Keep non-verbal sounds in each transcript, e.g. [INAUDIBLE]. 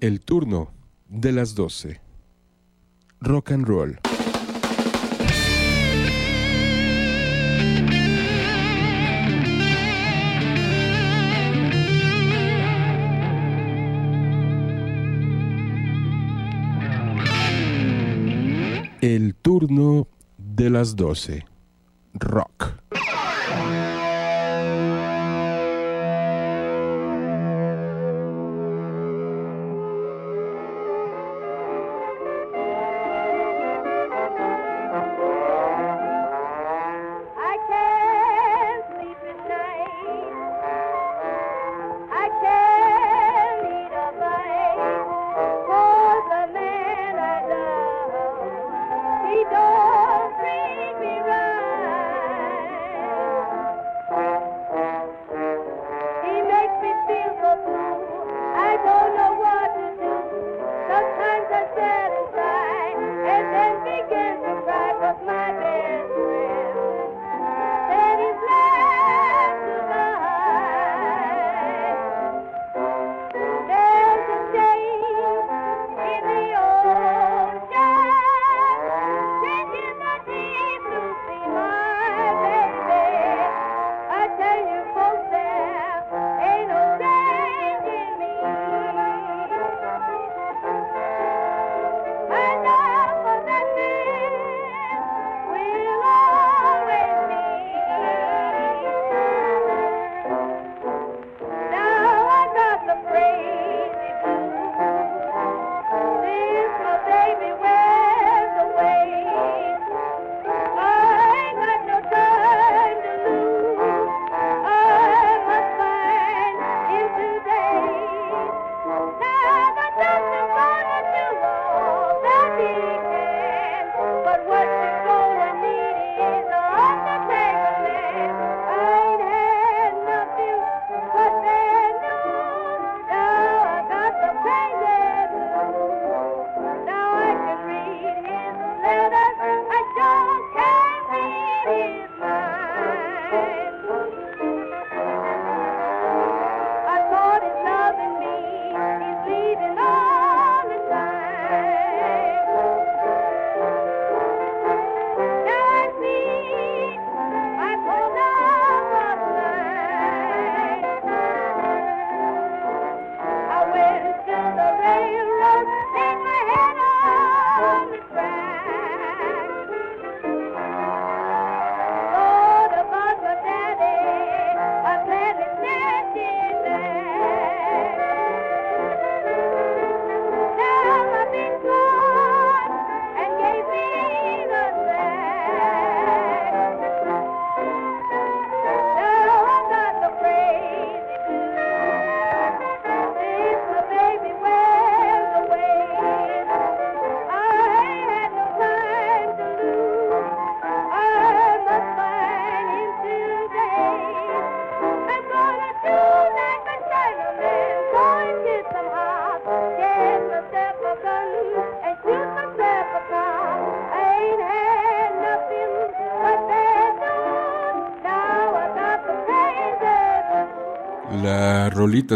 El turno de las 12. Rock and roll. El turno de las 12. Rock.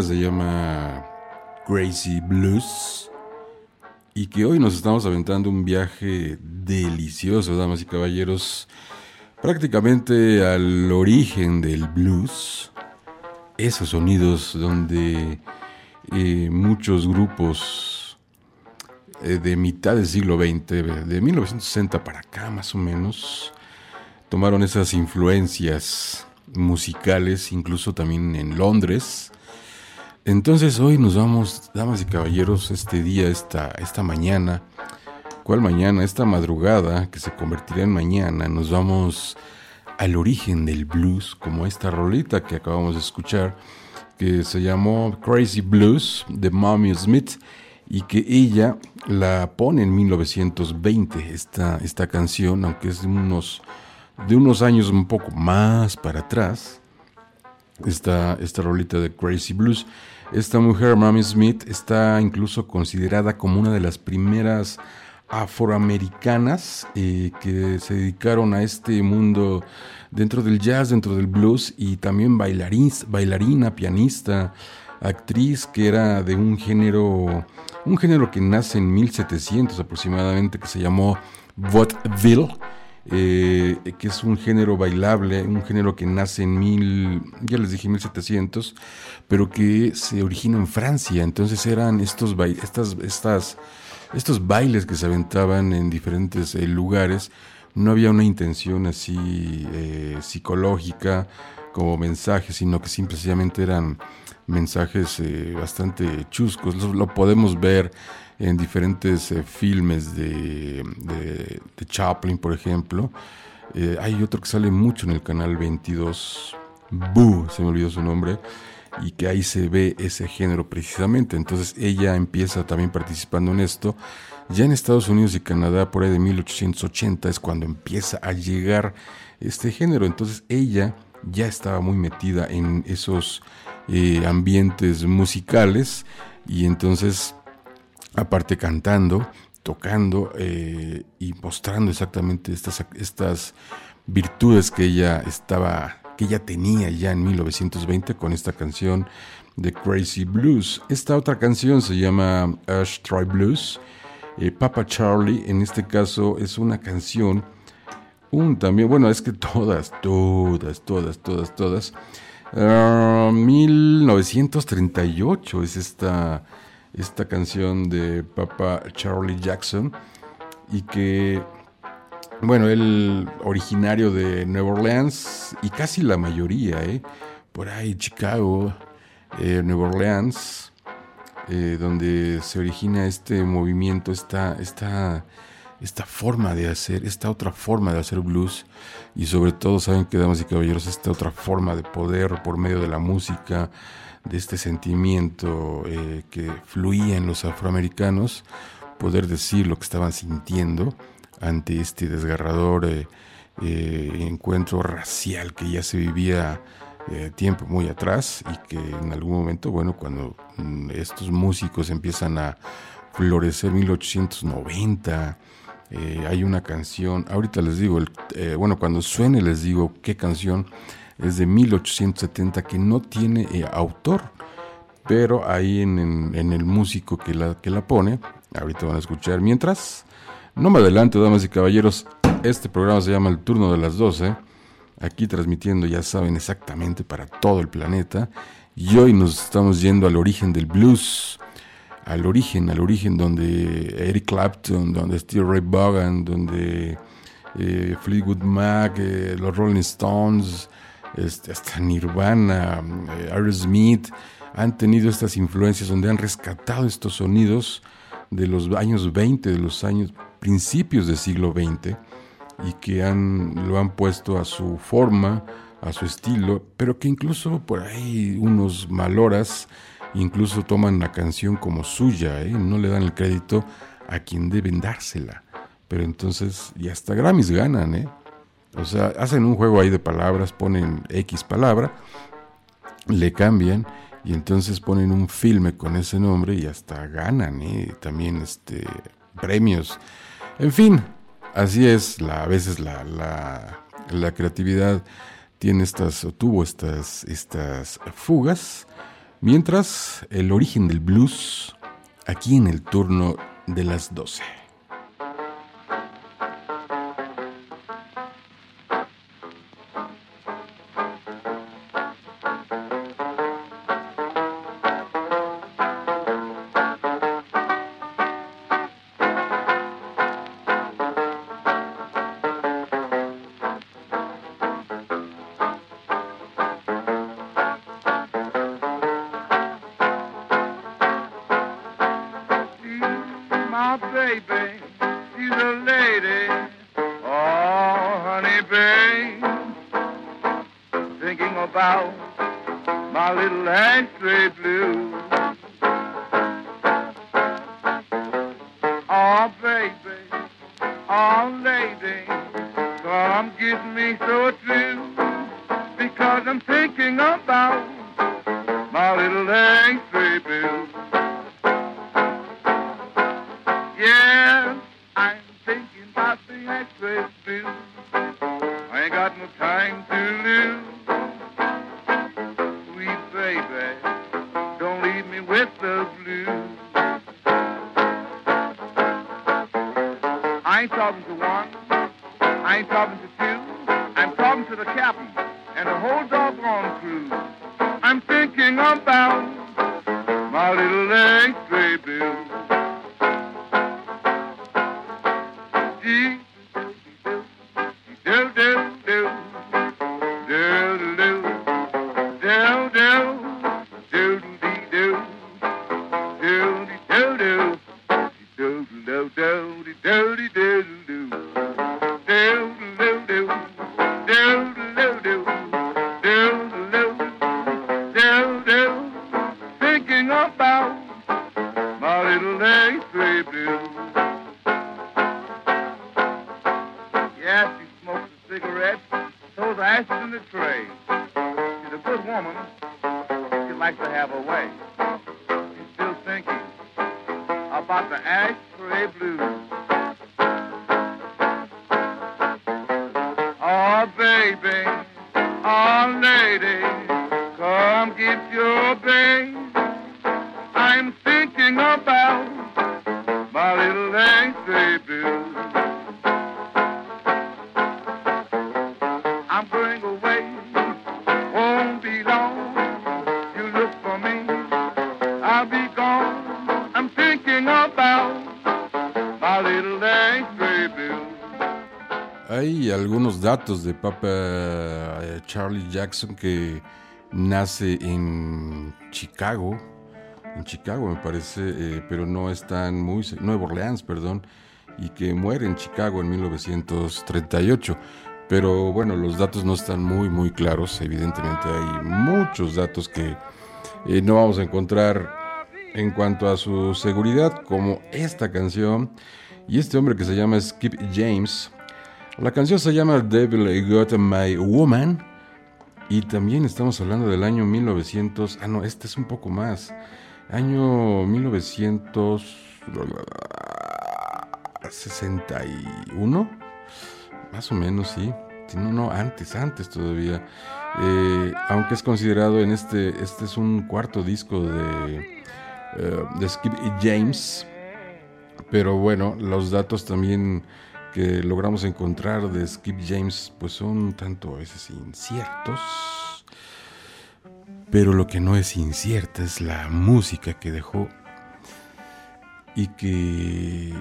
Se llama Crazy Blues y que hoy nos estamos aventando un viaje delicioso, damas y caballeros, prácticamente al origen del blues, esos sonidos donde eh, muchos grupos eh, de mitad del siglo XX, de 1960 para acá más o menos, tomaron esas influencias musicales, incluso también en Londres, entonces hoy nos vamos, damas y caballeros, este día, esta, esta mañana, ¿cuál mañana? Esta madrugada que se convertirá en mañana, nos vamos al origen del blues, como esta rolita que acabamos de escuchar, que se llamó Crazy Blues de Mommy Smith y que ella la pone en 1920, esta, esta canción, aunque es de unos, de unos años un poco más para atrás, esta, esta rolita de Crazy Blues. Esta mujer, Mami Smith, está incluso considerada como una de las primeras afroamericanas eh, que se dedicaron a este mundo dentro del jazz, dentro del blues y también bailarina, pianista. actriz que era de un género, un género que nace en 1700 aproximadamente, que se llamó vaudeville, eh, que es un género bailable, un género que nace en mil, ya les dije 1700, pero que se origina en Francia. Entonces eran estos, estas, estas, estos bailes que se aventaban en diferentes eh, lugares. No había una intención así eh, psicológica como mensaje, sino que simplemente eran mensajes bastante chuscos. Lo, podemos ver en diferentes eh, filmes de, de, Chaplin, por ejemplo. Eh, hay otro que sale mucho en el canal 22, Boo, se me olvidó su nombre, y que ahí se ve ese género precisamente. Entonces ella empieza también participando en esto. Ya en Estados Unidos y Canadá, por ahí de 1880, es cuando empieza a llegar este género. Entonces ella ya estaba muy metida en esos eh, ambientes musicales y entonces aparte cantando, tocando eh, y mostrando exactamente estas, estas virtudes que ella estaba, que ella tenía ya en 1920 con esta canción de Crazy Blues. Esta otra canción se llama Ash Try Blues. Eh, Papa Charlie, en este caso, es una canción, un también, bueno, es que todas, todas, todas, todas, todas. 1938 ah, es esta esta canción de Papa Charlie Jackson y que, bueno, él originario de Nueva Orleans y casi la mayoría, ¿eh? por ahí Chicago, eh, Nueva Orleans, eh, donde se origina este movimiento, esta, esta, esta forma de hacer, esta otra forma de hacer blues y sobre todo saben que damas y caballeros esta otra forma de poder por medio de la música de este sentimiento eh, que fluía en los afroamericanos, poder decir lo que estaban sintiendo ante este desgarrador eh, eh, encuentro racial que ya se vivía tiempo muy atrás y que en algún momento, bueno, cuando mm, estos músicos empiezan a florecer 1890, hay una canción, ahorita les digo, bueno, cuando suene les digo qué canción, es de 1870 que no tiene eh, autor, pero ahí en, el músico que la, que la pone, ahorita van a escuchar. Mientras, no me adelante, damas y caballeros, este programa se llama El Turno de las 12, aquí transmitiendo, ya saben, exactamente para todo el planeta, y hoy nos estamos yendo al origen del blues, al origen, al origen donde Eric Clapton, donde Steve Ray Vaughan, donde eh, Fleetwood Mac, eh, los Rolling Stones, este, hasta Nirvana, eh, Aerosmith, han tenido estas influencias donde han rescatado estos sonidos de los años 20, de los años principios del siglo XX, y que han, lo han puesto a su forma, a su estilo, pero que incluso por ahí unos maloras incluso toman la canción como suya, ¿eh? no le dan el crédito a quien deben dársela. Pero entonces, y hasta Grammys ganan, ¿eh? O sea, hacen un juego ahí de palabras, ponen X palabra, le cambian y entonces ponen un filme con ese nombre y hasta ganan ¿eh? también este, premios. En fin, así es, la, a veces la, la, la creatividad tiene estas, o tuvo estas, estas fugas, mientras el origen del blues, aquí en el turno de las 12. De Papa eh, Charlie Jackson que nace en Chicago, en Chicago me parece, eh, pero no está en muy Nueva Orleans, perdón, y que muere en Chicago en 1938. Pero bueno, los datos no están muy muy claros, evidentemente hay muchos datos que eh, no vamos a encontrar en cuanto a su seguridad, como esta canción y este hombre que se llama Skip James la canción se llama Devil Got My Woman. Y también estamos hablando del año 1900. Ah, no, este es un poco más. Año 1961. Más o menos, sí. No, no, antes, antes todavía. Eh, aunque es considerado en este. Este es un cuarto disco de. Eh, de Skip James. Pero bueno, los datos también que logramos encontrar de Skip James pues son tanto a veces inciertos. Pero lo que no es incierta es la música que dejó y que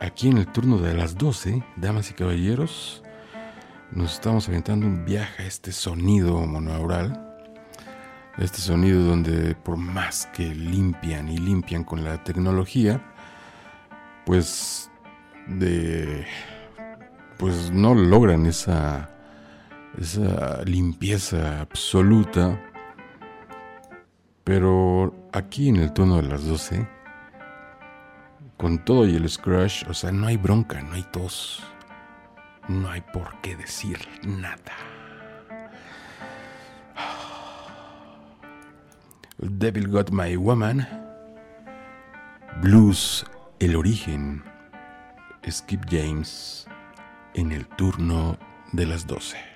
aquí en el turno de las 12, damas y caballeros, nos estamos aventando un viaje a este sonido monaural, este sonido donde por más que limpian y limpian con la tecnología, pues de pues no logran esa, esa limpieza absoluta. Pero aquí en el tono de las 12, con todo y el scratch, o sea, no hay bronca, no hay tos, no hay por qué decir nada. [SIGHS] Devil Got My Woman, Blues, el origen, Skip James en el turno de las 12.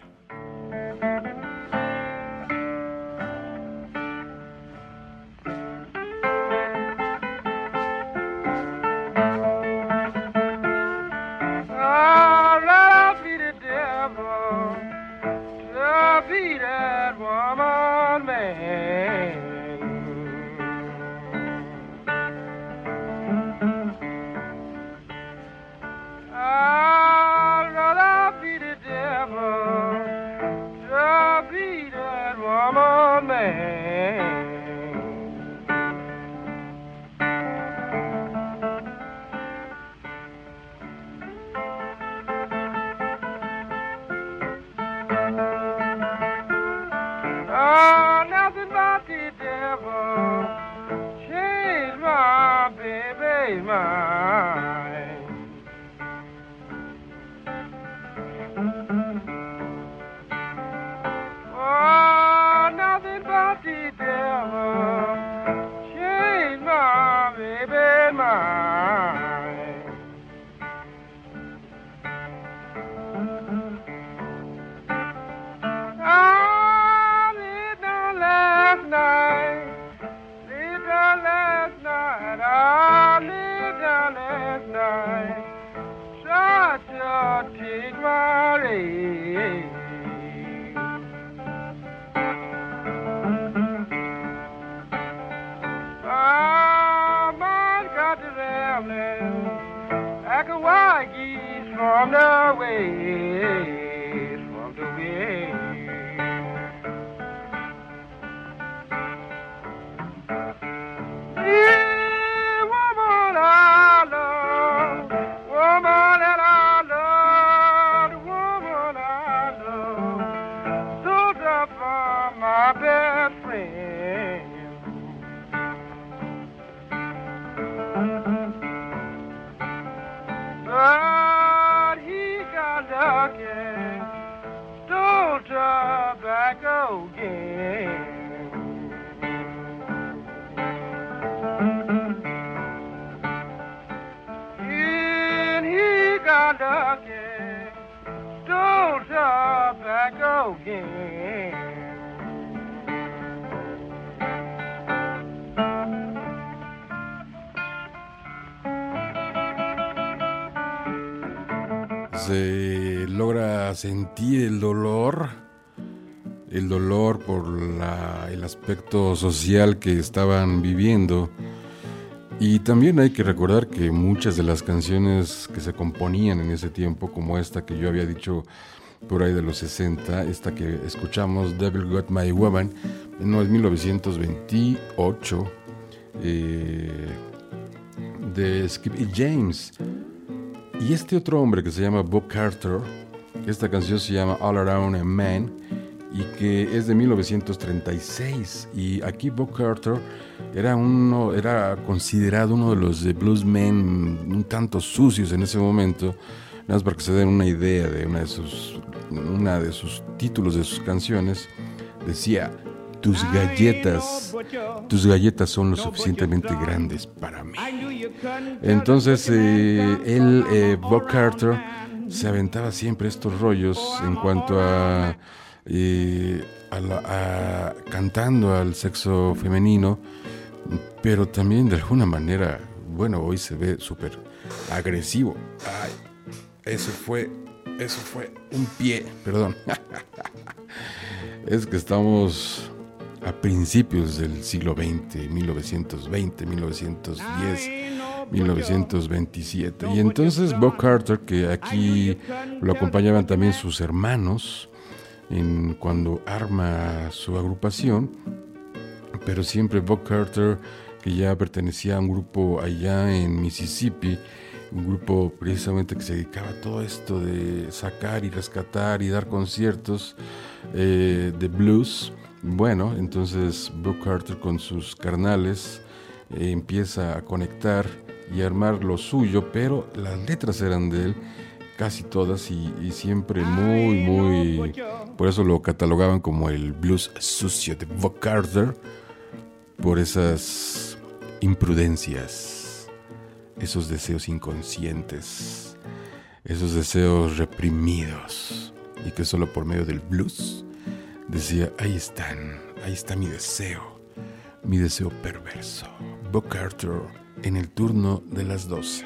El dolor, el dolor por el aspecto social que estaban viviendo. Y también hay que recordar que muchas de las canciones que se componían en ese tiempo, como esta que yo había dicho por ahí de los 60, esta que escuchamos, Devil Got My Woman, no es 1928, eh, de Skip E. James. Y este otro hombre que se llama Bob Carter, esta canción se llama All Around a Man y que es de 1936. Y aquí Bob Carter era, uno, era considerado uno de los bluesmen un tanto sucios en ese momento. Nada más para que se den una idea de una de sus, una de sus títulos de sus canciones. Decía, tus galletas, tus galletas son lo suficientemente grandes para mí. Entonces, eh, él, eh, Bob Carter, se aventaba siempre estos rollos en cuanto a, eh, a cantando al sexo femenino, pero también de alguna manera, bueno, hoy se ve súper agresivo. Ay, eso fue, eso fue un pie, perdón. [LAUGHS] es que estamos a principios del siglo XX, 1920, 1910. 1927. Y entonces Bob Carter, que aquí lo acompañaban también sus hermanos en cuando arma su agrupación, pero siempre Bob Carter, que ya pertenecía a un grupo allá en Mississippi, un grupo precisamente que se dedicaba a todo esto de sacar y rescatar y dar conciertos eh, de blues. Bueno, entonces Bob Carter con sus carnales eh, empieza a conectar y armar lo suyo, pero las letras eran de él, casi todas, y, y siempre muy, muy... Por eso lo catalogaban como el blues sucio de Bob Carter, por esas imprudencias, esos deseos inconscientes, esos deseos reprimidos, y que solo por medio del blues decía, ahí están, ahí está mi deseo, mi deseo perverso. Bob Carter en el turno de las 12.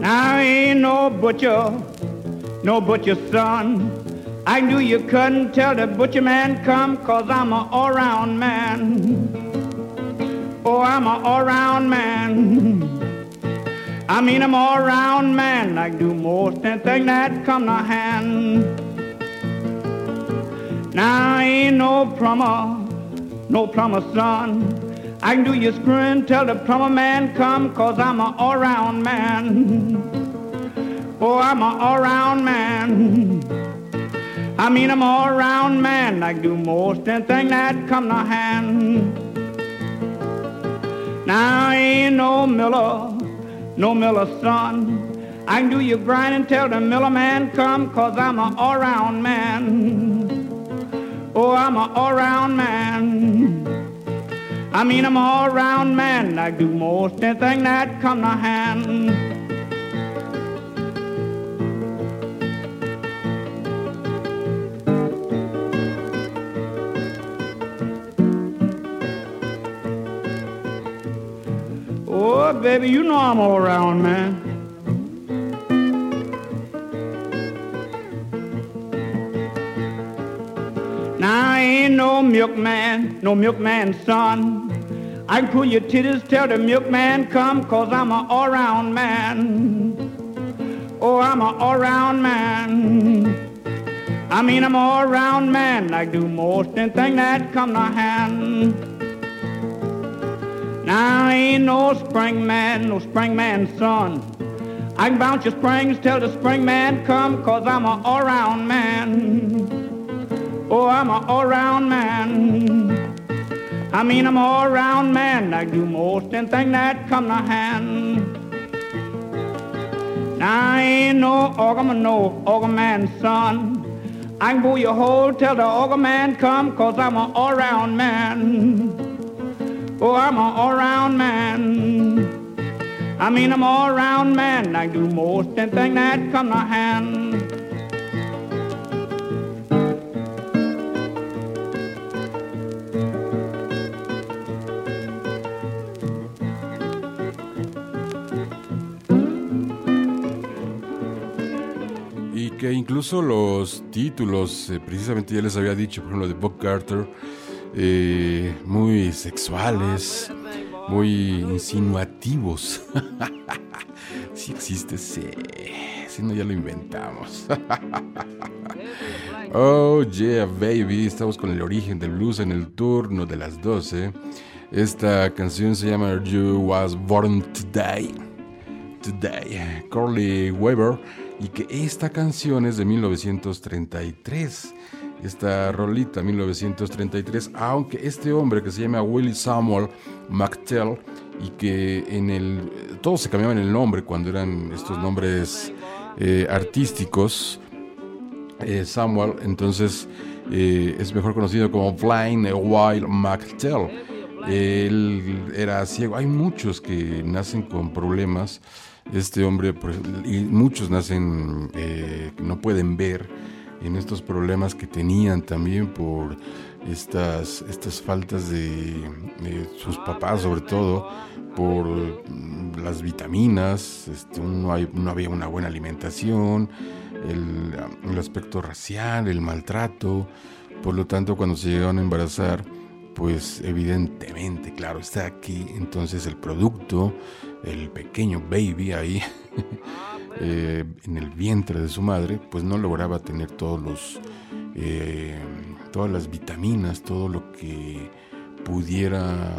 Now ain't no butcher, no butcher son. I knew you couldn't tell the butcher man come, cause I'm a all-round man. Oh, I'm a all-round man. I mean, I'm all-round man. I do most anything that come to hand. Now I ain't no plumber, no plumber son. I can do your screwing till the plumber man come, cause I'm a all-round man. Oh, I'm a all-round man. I mean, I'm an all-round man. I can do most anything that come to hand. Now I ain't no miller, no miller son. I can do your grinding till the miller man come, cause I'm a all-round man. Oh, I'm a all-round man. I mean, I'm a all-round man. I do most anything that come to hand. Oh, baby, you know I'm all around, man. Now I ain't no milkman, no milkman's son. I can pull your titties till the milkman come, cause I'm a all-round man. Oh, I'm a all-round man. I mean, I'm a all-round man. I do most anything that come to hand. Now I ain't no spring man, no spring man's son. I can bounce your springs till the spring man come, cause I'm a all-round man. Oh, I'm a all-round man. I mean, I'm a all-round man. I do most anything that come to hand. Now I ain't no organ, no organ man's son. I can blow your hole till the organ man come, cause I'm a all-round man. Oh, I'm a all-round man. I mean, I'm an all round man. I do most anything that come to hand. Incluso los títulos, eh, precisamente ya les había dicho, por ejemplo, de Bob Carter, eh, muy sexuales, muy insinuativos. [LAUGHS] si existe. Si no, ya lo inventamos. [LAUGHS] oh, yeah, baby. Estamos con el origen del blues en el turno de las 12. Esta canción se llama You Was Born Today. Today. Corley Weber. Y que esta canción es de 1933 esta rolita 1933, aunque este hombre que se llama Willie Samuel McTell y que en el todos se cambiaban el nombre cuando eran estos nombres eh, artísticos, eh, Samuel entonces eh, es mejor conocido como Blind Wild McTell. Él era ciego. Hay muchos que nacen con problemas. Este hombre, y muchos nacen, no pueden ver en estos problemas que tenían también por estas, estas faltas de, sus papás, sobre todo por mm, las vitaminas, este, no, no, había una buena alimentación, el, el, aspecto racial, el maltrato, por lo tanto cuando se llegaron a embarazar, pues evidentemente, claro, está aquí entonces el producto, el pequeño baby ahí. [LAUGHS] Eh, en el vientre de su madre, pues no lograba tener todos los, eh, todas las vitaminas, todo lo que pudiera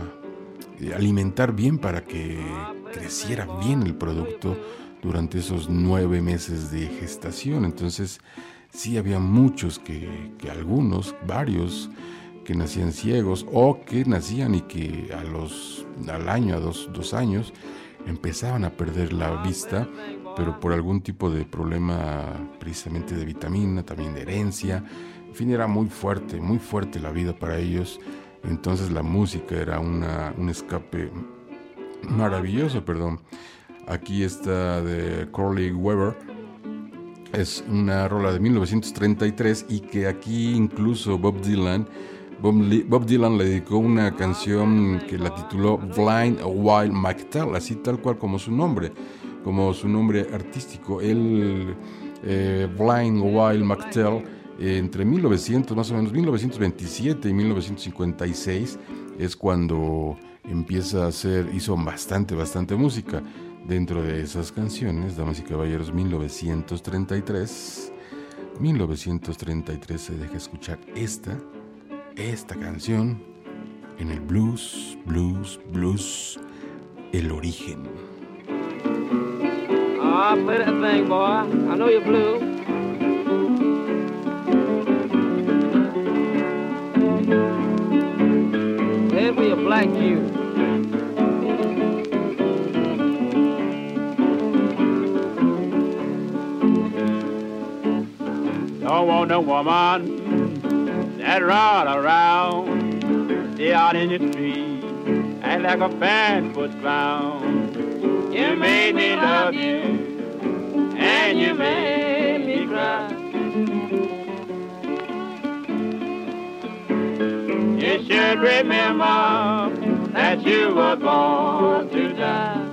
eh, alimentar bien para que creciera bien el producto durante esos nueve meses de gestación. Entonces, sí había muchos que, que algunos, varios, que nacían ciegos o que nacían y que a los, al año, a dos, dos años, empezaban a perder la vista pero por algún tipo de problema precisamente de vitamina, también de herencia. En fin, era muy fuerte, muy fuerte la vida para ellos. Entonces la música era una, un escape maravilloso, perdón. Aquí está de Corley Weber. Es una rola de 1933 y que aquí incluso Bob Dylan Bob, Dylan le dedicó una canción que la tituló Blind Wild McTell, así tal cual como su nombre como su nombre artístico. El eh, Blind Wild McTell, entre 1900, más o menos 1927 y 1956, es cuando empieza a hacer, hizo bastante, bastante música. Dentro de esas canciones, damas y caballeros, 1933, 1933 se deja escuchar esta, esta canción en el blues, blues, blues, el origen. Oh, play that thing, boy. I know you're blue. Play it for your black Jew. Don't want no woman that run around, stay out in the street, act like a fan foot clown. You made me love you and you made me cry. You should remember that you were born to die.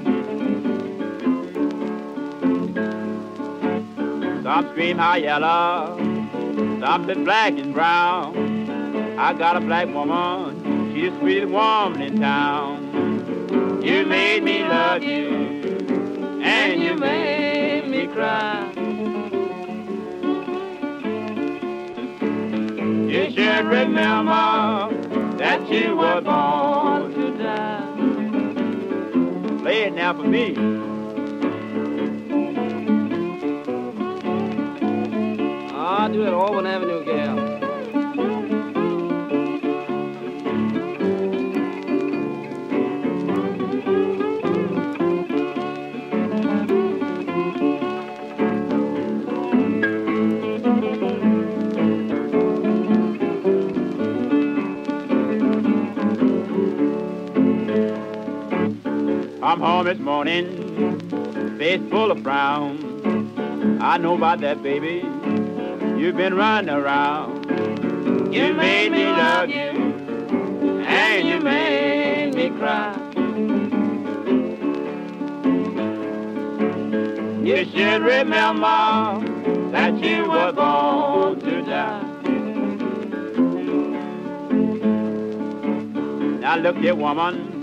Some scream high yellow, some black and brown. I got a black woman, she's the sweetest woman in town. You made me love you, and you made me cry. You should remember that you were born to die. Play it now for me. I do that Auburn Avenue gal. I'm home this morning, face full of frown. I know about that, baby. You've been running around. You made me love you, and you made me cry. You should remember that you were born to die. Now look here, woman.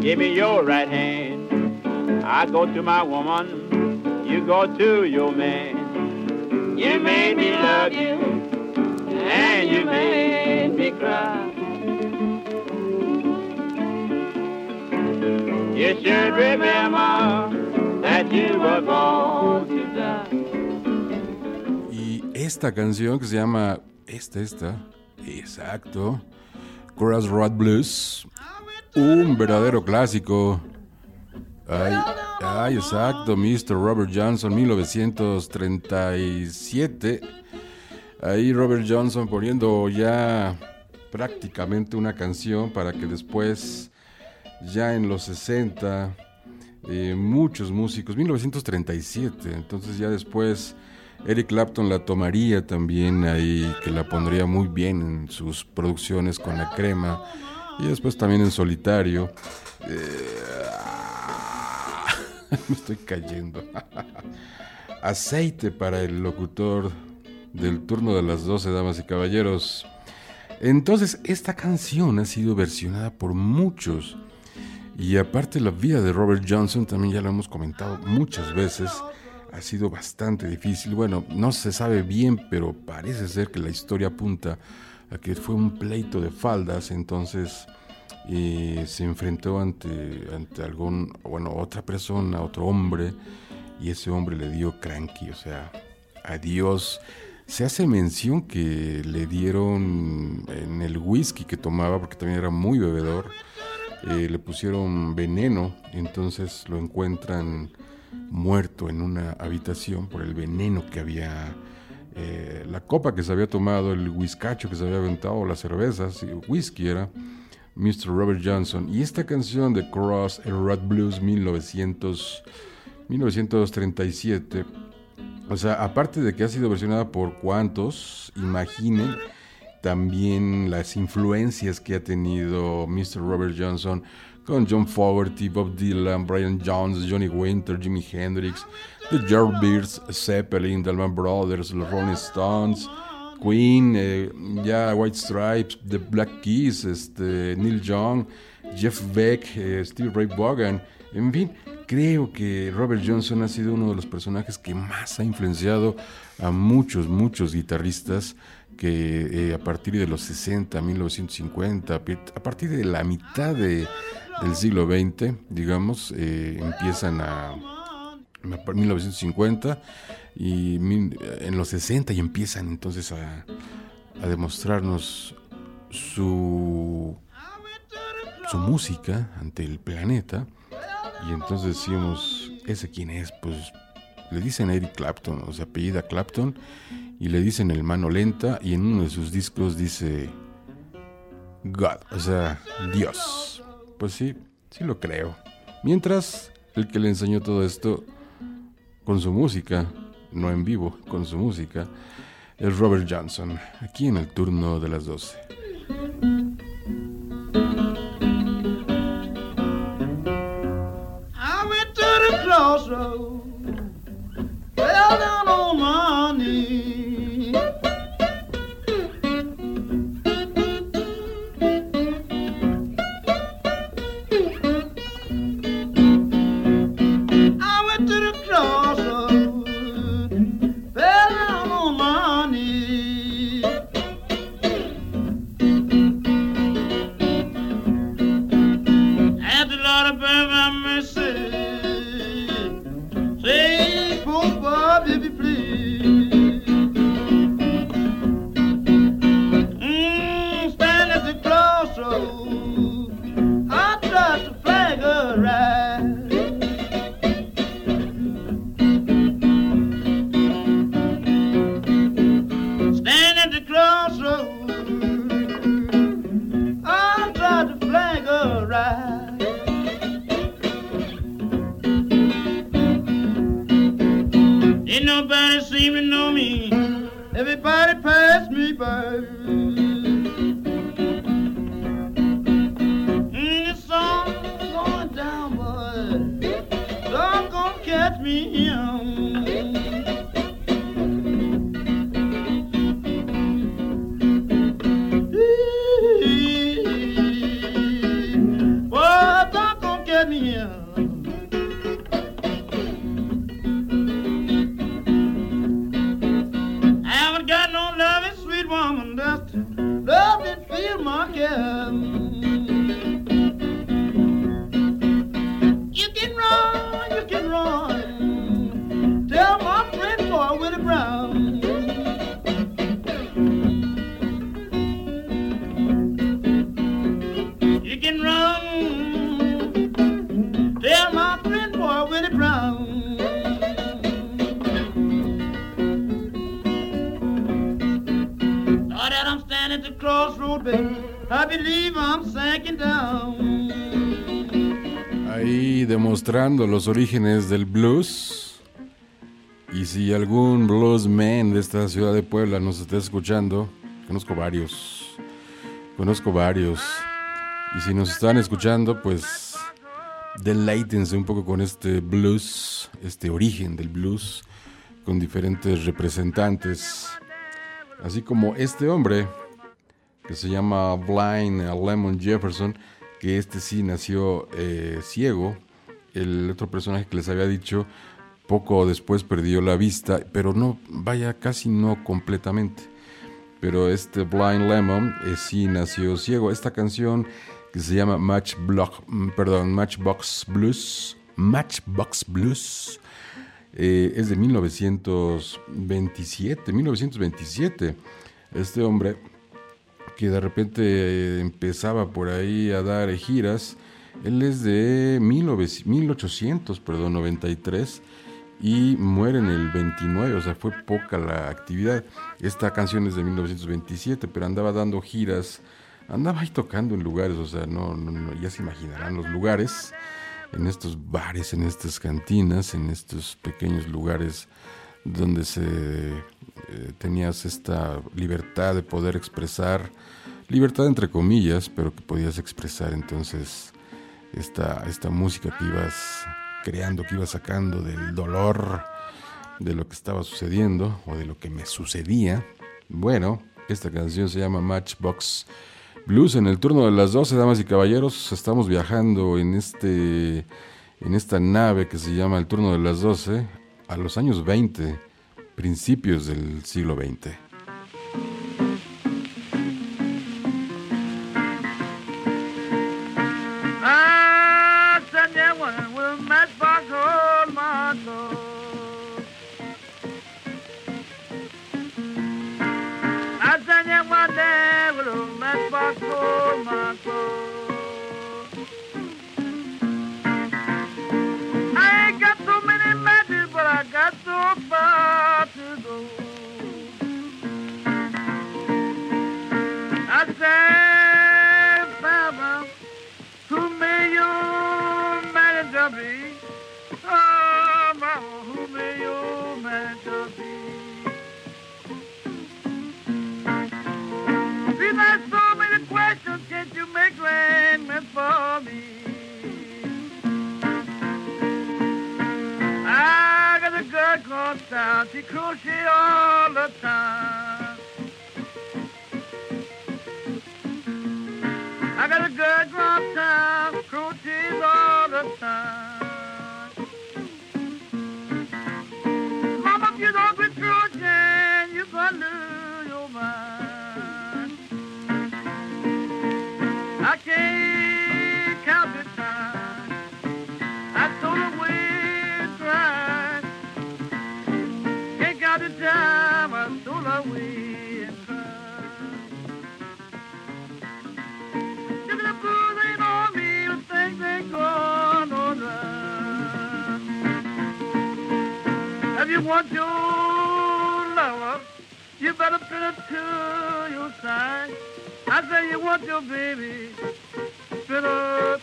Give me your right hand. I go to my woman. You go to your man. You made me love you. And you made me cry. You should remember that you were born to die. Y esta canción que se llama. Esta, esta. Exacto. Crossroad Blues. Un verdadero clásico. Ay, exacto, Mr. Robert Johnson, 1937. Ahí Robert Johnson poniendo ya prácticamente una canción para que después, ya en los 60, eh, muchos músicos, 1937, entonces ya después Eric Clapton la tomaría también ahí, que la pondría muy bien en sus producciones con la crema y después también en solitario. Eh, [LAUGHS] me estoy cayendo. [LAUGHS] Aceite para el locutor del turno de las 12, damas y caballeros. Entonces, esta canción ha sido versionada por muchos. Y aparte la vida de Robert Johnson, también ya lo hemos comentado muchas veces, ha sido bastante difícil. Bueno, no se sabe bien, pero parece ser que la historia apunta que fue un pleito de faldas, entonces se enfrentó ante, ante algún, bueno, otra persona, otro hombre, y ese hombre le dio cranky, o sea, adiós. Se hace mención que le dieron en el whisky que tomaba, porque también era muy bebedor, eh, le pusieron veneno, entonces lo encuentran muerto en una habitación por el veneno que había, eh, la copa que se había tomado, el whiskacho que se había aventado, las cervezas, whisky era, Mr. Robert Johnson. Y esta canción de Cross el Red Blues 1900, 1937, o sea, aparte de que ha sido versionada por cuantos, imaginen también las influencias que ha tenido Mr. Robert Johnson con John Fogerty, Bob Dylan, Brian Jones, Johnny Winter, Jimi Hendrix, The Yardbirds, Zeppelin, The Brothers, los Rolling Stones, Queen, eh, White Stripes, The Black Keys, este, Neil Young, Jeff Beck, eh, Steve Ray Vaughan, en fin, creo que Robert Johnson ha sido uno de los personajes que más ha influenciado a muchos, muchos guitarristas que eh, a partir de los 60, 1950, a partir de la mitad de, del siglo XX, digamos, empiezan a 1950 y en los 60 y empiezan entonces a, a demostrarnos su, su música ante el planeta y entonces decimos, ¿ese quién es? Pues le dicen Eric Clapton, o sea, apellida Clapton y le dicen el mano lenta y en uno de sus discos dice God, o sea, Dios. Pues sí, sí lo creo. Mientras el que le enseñó todo esto con su música, no en vivo, con su música, es Robert Johnson, aquí en el turno de las 12. I went to the Los orígenes del blues. Y si algún bluesman de esta ciudad de Puebla nos está escuchando, conozco varios. Conozco varios. Y si nos están escuchando, pues deleítense un poco con este blues, este origen del blues, con diferentes representantes. Así como este hombre que se llama Blind Lemon Jefferson, que este sí nació eh, ciego. El otro personaje que les había dicho, poco después perdió la vista, pero no, vaya, casi no completamente. Pero este Blind Lemon eh, sí nació ciego. Esta canción que se llama Matchbox, mm, perdón, Matchbox Blues, Matchbox Blues, eh, es de 1927, 1927. Este hombre que de repente eh, empezaba por ahí a dar giras. Él es de 1800, perdón, 93 y muere en el 29, o sea, fue poca la actividad. Esta canción es de 1927, pero andaba dando giras, andaba ahí tocando en lugares, o sea, no, ya se imaginarán los lugares, en estos bares, en estas cantinas, en estos pequeños lugares donde se eh, tenías esta libertad de poder expresar, libertad entre comillas, pero que podías expresar entonces esta, esta música que ibas creando, que ibas sacando del dolor de lo que estaba sucediendo o de lo que me sucedía. Bueno, esta canción se llama Matchbox Blues. En el turno de las 12, damas y caballeros, estamos viajando en, este, en esta nave que se llama el turno de las 12 a los años 20 principios del siglo XX. you make rain meant for me. I got a girl called Town, she crochet all the time. I got a good. Want your lover, you better put it to your side. I say you want your baby, put her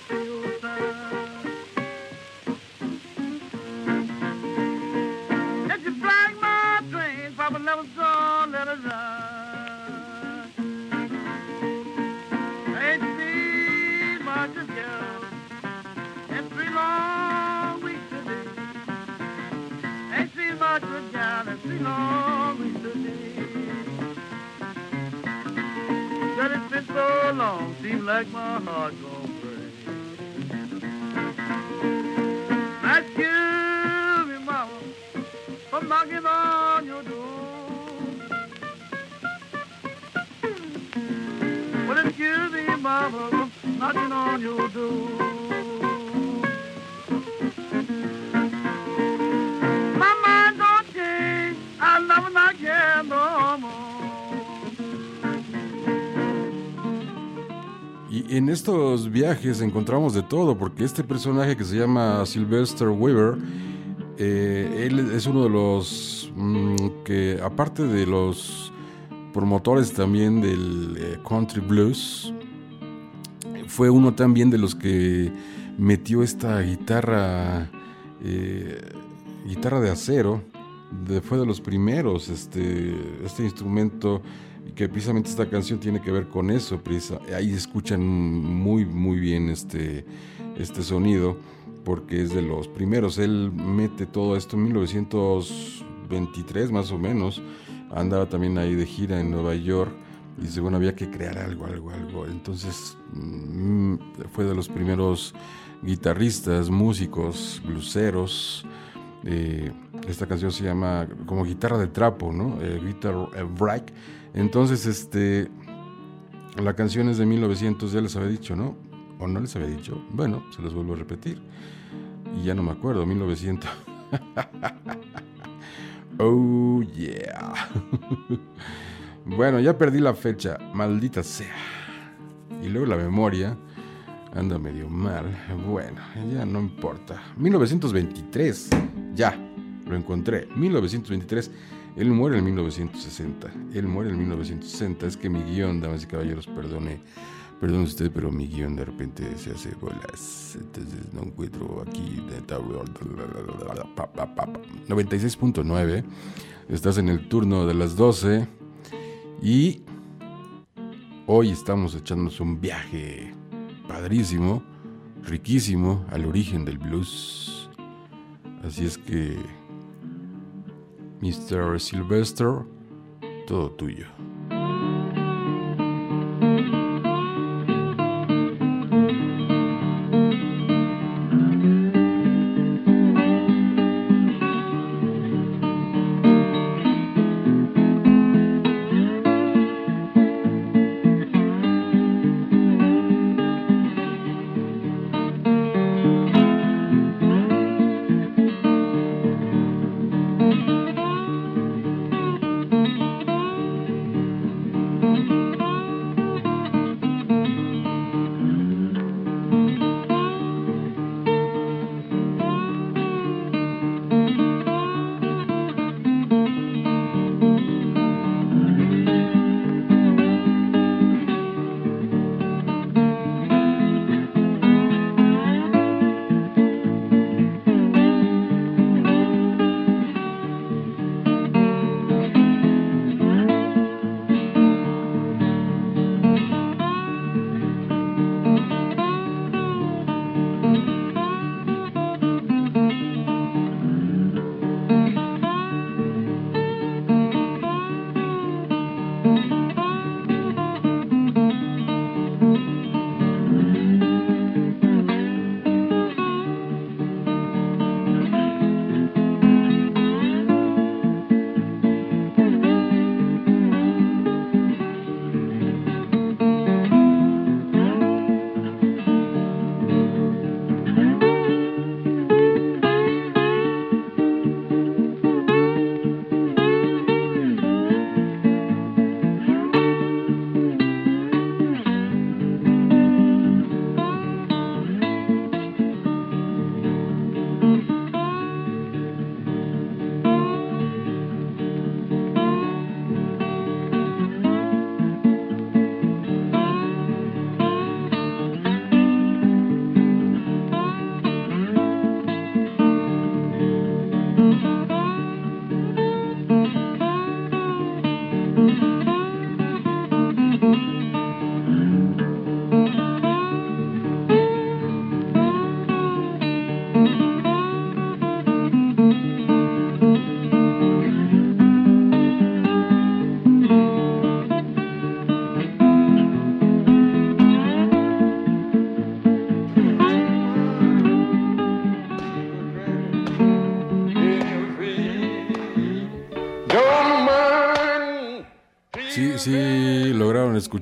along, seems like my heart gonna break. Excuse me, mama, for knocking on your door. Well, excuse me, mama, for knocking on your door. En estos viajes encontramos de todo, porque este personaje que se llama Sylvester Weaver, eh, él es uno de los mm, que, aparte de los promotores también del eh, country blues, fue uno también de los que metió esta guitarra, eh, guitarra de acero, de- fue de los primeros, este, este instrumento que precisamente esta canción tiene que ver con eso. precisa- ahí escuchan muy, muy bien este, este sonido, porque es de los primeros. Él mete todo esto en 1923, más o menos. Andaba también ahí de gira en Nueva York. Y dice, bueno, había que crear algo, algo, algo. Entonces mm, fue de los primeros guitarristas, músicos, bluseros. Eh, esta canción se llama como guitarra de trapo, ¿no? Eh, guitar break. Entonces, este, la canción es de 1900, ya les había dicho, ¿no? ¿O no les había dicho? Bueno, se los vuelvo a repetir. Y ya no me acuerdo, 1900. [LAUGHS] oh, yeah. [LAUGHS] bueno, ya perdí la fecha, maldita sea. Y luego la memoria anda medio mal. Bueno, ya no importa. 1923, ya, lo encontré. 1923. Él muere en 1960. Él muere en 1960. Es que mi guion, damas y caballeros, perdone. Perdone usted, pero mi guion de repente se hace bolas. Entonces no encuentro aquí. de tabla- 96.9. Estás en el turno de las 12. Y hoy estamos echándonos un viaje padrísimo, riquísimo, al origen del blues. Así es que, Mr. Sylvester, todo tuyo.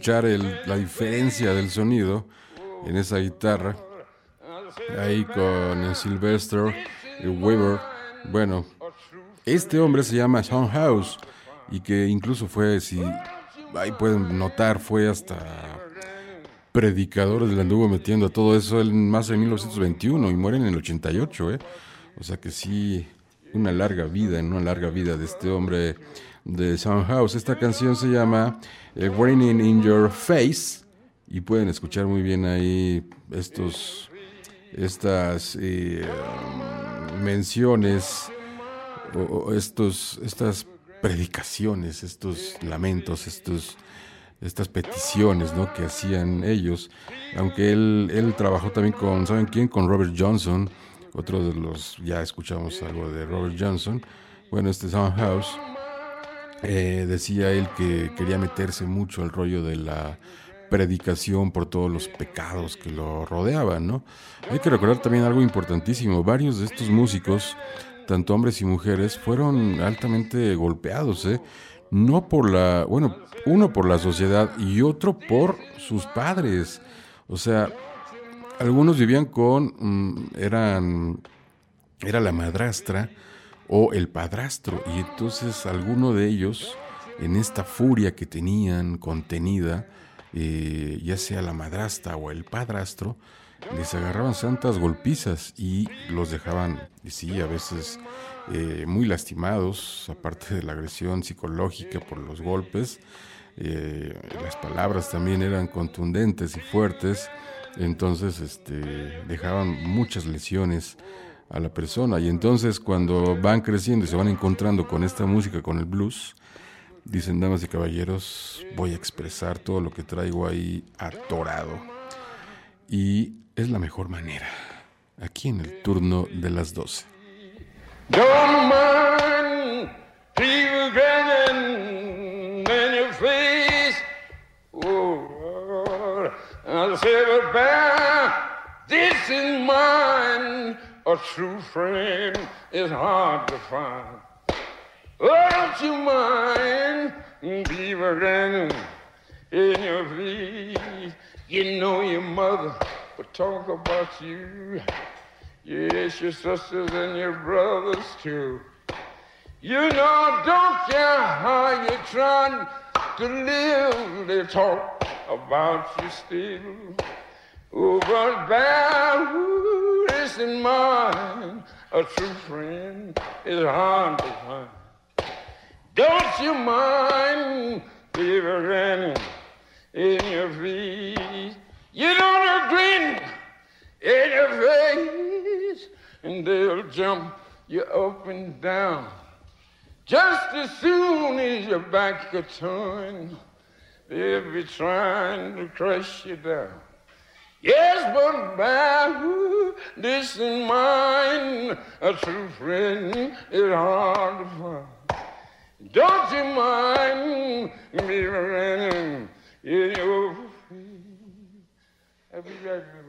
La diferencia del sonido en esa guitarra. Ahí con Sylvester y Weaver. Bueno, este hombre se llama Sean House y que incluso fue, si ahí pueden notar, fue hasta predicador le anduvo metiendo a todo eso en más de 1921 y muere en el 88, ¿eh? O sea que sí, una larga vida, en una larga vida de este hombre de Soundhouse. Esta canción se llama eh, Raining in Your Face y pueden escuchar muy bien ahí estos estas eh, menciones o, estos estas predicaciones, estos lamentos, estos estas peticiones ¿no? que hacían ellos, aunque él, él trabajó también con, ¿saben quién? Con Robert Johnson, otro de los, ya escuchamos algo de Robert Johnson, bueno, este Soundhouse, eh, decía él que quería meterse mucho al rollo de la predicación por todos los pecados que lo rodeaban, ¿no? Hay que recordar también algo importantísimo, varios de estos músicos, tanto hombres y mujeres, fueron altamente golpeados, ¿eh? No por la, bueno, uno por la sociedad y otro por sus padres. O sea, algunos vivían con, mm, eran, era la madrastra o el padrastro y entonces alguno de ellos, en esta furia que tenían contenida, eh, ya sea la madrastra o el padrastro, les agarraban santas golpizas y los dejaban, sí, a veces eh, muy lastimados, aparte de la agresión psicológica por los golpes. Eh, las palabras también eran contundentes y fuertes, entonces este, dejaban muchas lesiones a la persona. Y entonces cuando van creciendo y se van encontrando con esta música, con el blues, dicen, damas y caballeros, voy a expresar todo lo que traigo ahí atorado. Y es la mejor manera, aquí en el turno de las 12. I said, but bear this in mind, a true friend is hard to find. Don't you mind people standing in your feet? You know your mother would talk about you. Yes, your sisters and your brothers too. You know, don't care how you're trying to live, they talk about you still. Oh, but witness in mind, a true friend is hard to find. Don't you mind people grinning in your feet? You don't grin in your face, and they'll jump you up and down. Just as soon as your back gets turned, they'll be trying to crush you down. Yes, but by this in mind, a true friend is hard to find. Don't you mind me running in your feet? I'll.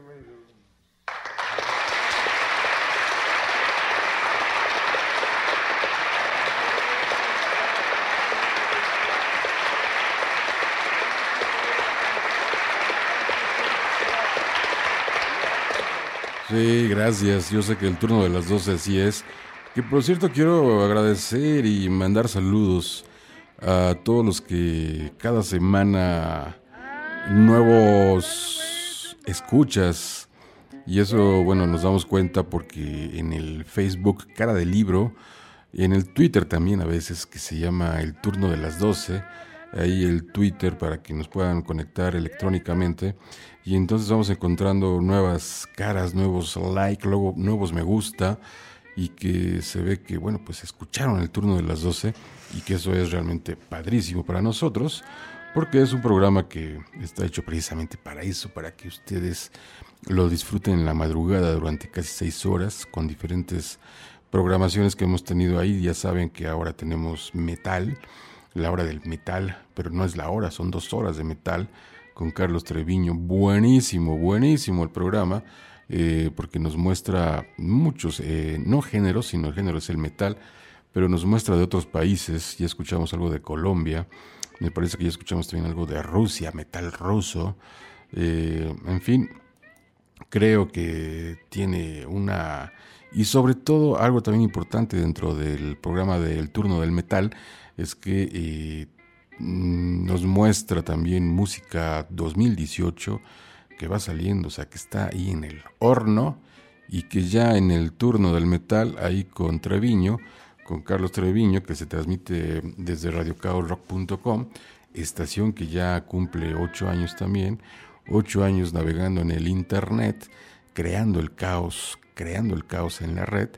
Sí, gracias. Yo sé que el turno de las 12 así es. Que por cierto quiero agradecer y mandar saludos a todos los que cada semana nuevos escuchas. Y eso, bueno, nos damos cuenta porque en el Facebook Cara de Libro, y en el Twitter también a veces, que se llama el turno de las 12, ahí el Twitter para que nos puedan conectar electrónicamente y entonces vamos encontrando nuevas caras, nuevos like, luego nuevos me gusta y que se ve que, bueno, pues escucharon el turno de las 12 y que eso es realmente padrísimo para nosotros porque es un programa que está hecho precisamente para eso, para que ustedes lo disfruten en la madrugada durante casi seis horas con diferentes programaciones que hemos tenido ahí. Ya saben que ahora tenemos metal, la hora del metal, pero no es la hora, son dos horas de metal con Carlos Treviño. Buenísimo, buenísimo el programa, eh, porque nos muestra muchos, eh, no géneros, sino el género es el metal, pero nos muestra de otros países. Ya escuchamos algo de Colombia, Me parece que ya escuchamos también algo de Rusia, metal ruso. Eh, en fin, creo que tiene una... Y sobre todo algo también importante dentro del programa del turno del metal es que eh, nos muestra también música 2018 que va saliendo, o sea, que está ahí en el horno y que ya en el turno del metal, ahí con Treviño, con Carlos Treviño, que se transmite desde radiocaosrock.com, estación que ya cumple ocho años también, ocho años navegando en el Internet, creando el caos, creando el caos en la red,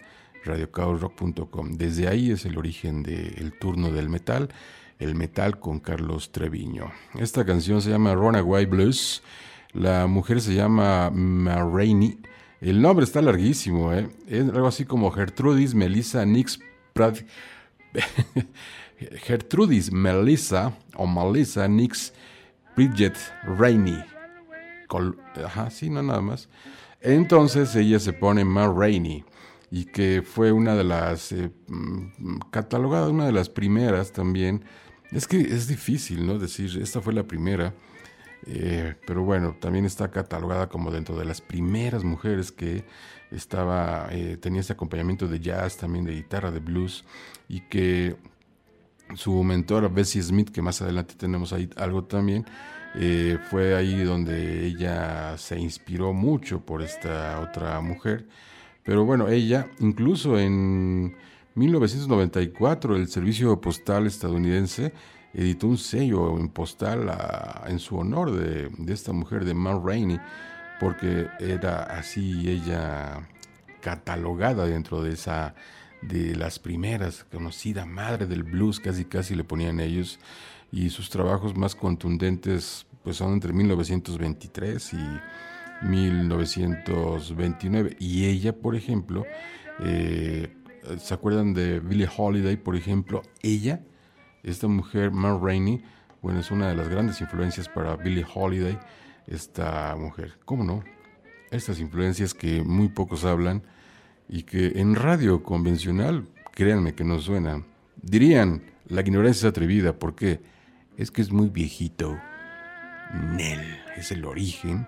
radiocaosrock.com. Desde ahí es el origen del turno del metal, el metal con Carlos Treviño. Esta canción se llama Runaway Blues, la mujer se llama Marraine, el nombre está larguísimo, ¿eh? es algo así como Gertrudis Melissa Nix Prad. [LAUGHS] Gertrudis Melissa o Melissa Nix Bridget Rainey. Ajá, sí, no nada más. Entonces ella se pone más Rainey y que fue una de las eh, mm, catalogada, una de las primeras también. Es que es difícil, ¿no? Decir, esta fue la primera. Eh, pero bueno, también está catalogada como dentro de las primeras mujeres que estaba, eh, tenía ese acompañamiento de jazz, también de guitarra, de blues, y que su mentora Bessie Smith, que más adelante tenemos ahí algo también, eh, fue ahí donde ella se inspiró mucho por esta otra mujer. Pero bueno, ella, incluso en 1994, el Servicio Postal estadounidense editó un sello en postal en su honor de, esta mujer, de Mar Rainey, porque era así ella catalogada dentro de esa de las primeras, conocida madre del blues, casi casi le ponían ellos, y sus trabajos más contundentes pues son entre 1923 y 1929. Y ella, por ejemplo, eh, ¿se acuerdan de Billie Holiday, por ejemplo? Ella, esta mujer, Mar Rainey, bueno, es una de las grandes influencias para Billie Holiday, esta mujer. ¿Cómo no? Estas influencias que muy pocos hablan y que en radio convencional, créanme que no suenan. Dirían, la ignorancia es atrevida, ¿por qué? Es que es muy viejito. Nel es el origen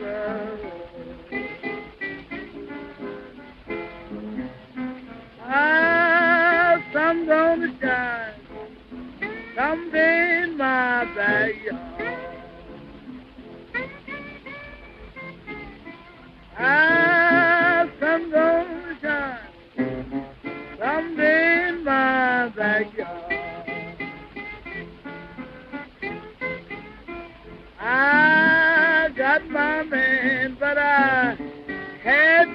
Ah, sun gonna shine someday in my backyard. Ah, sun gonna shine someday in my backyard. I got my man, but I had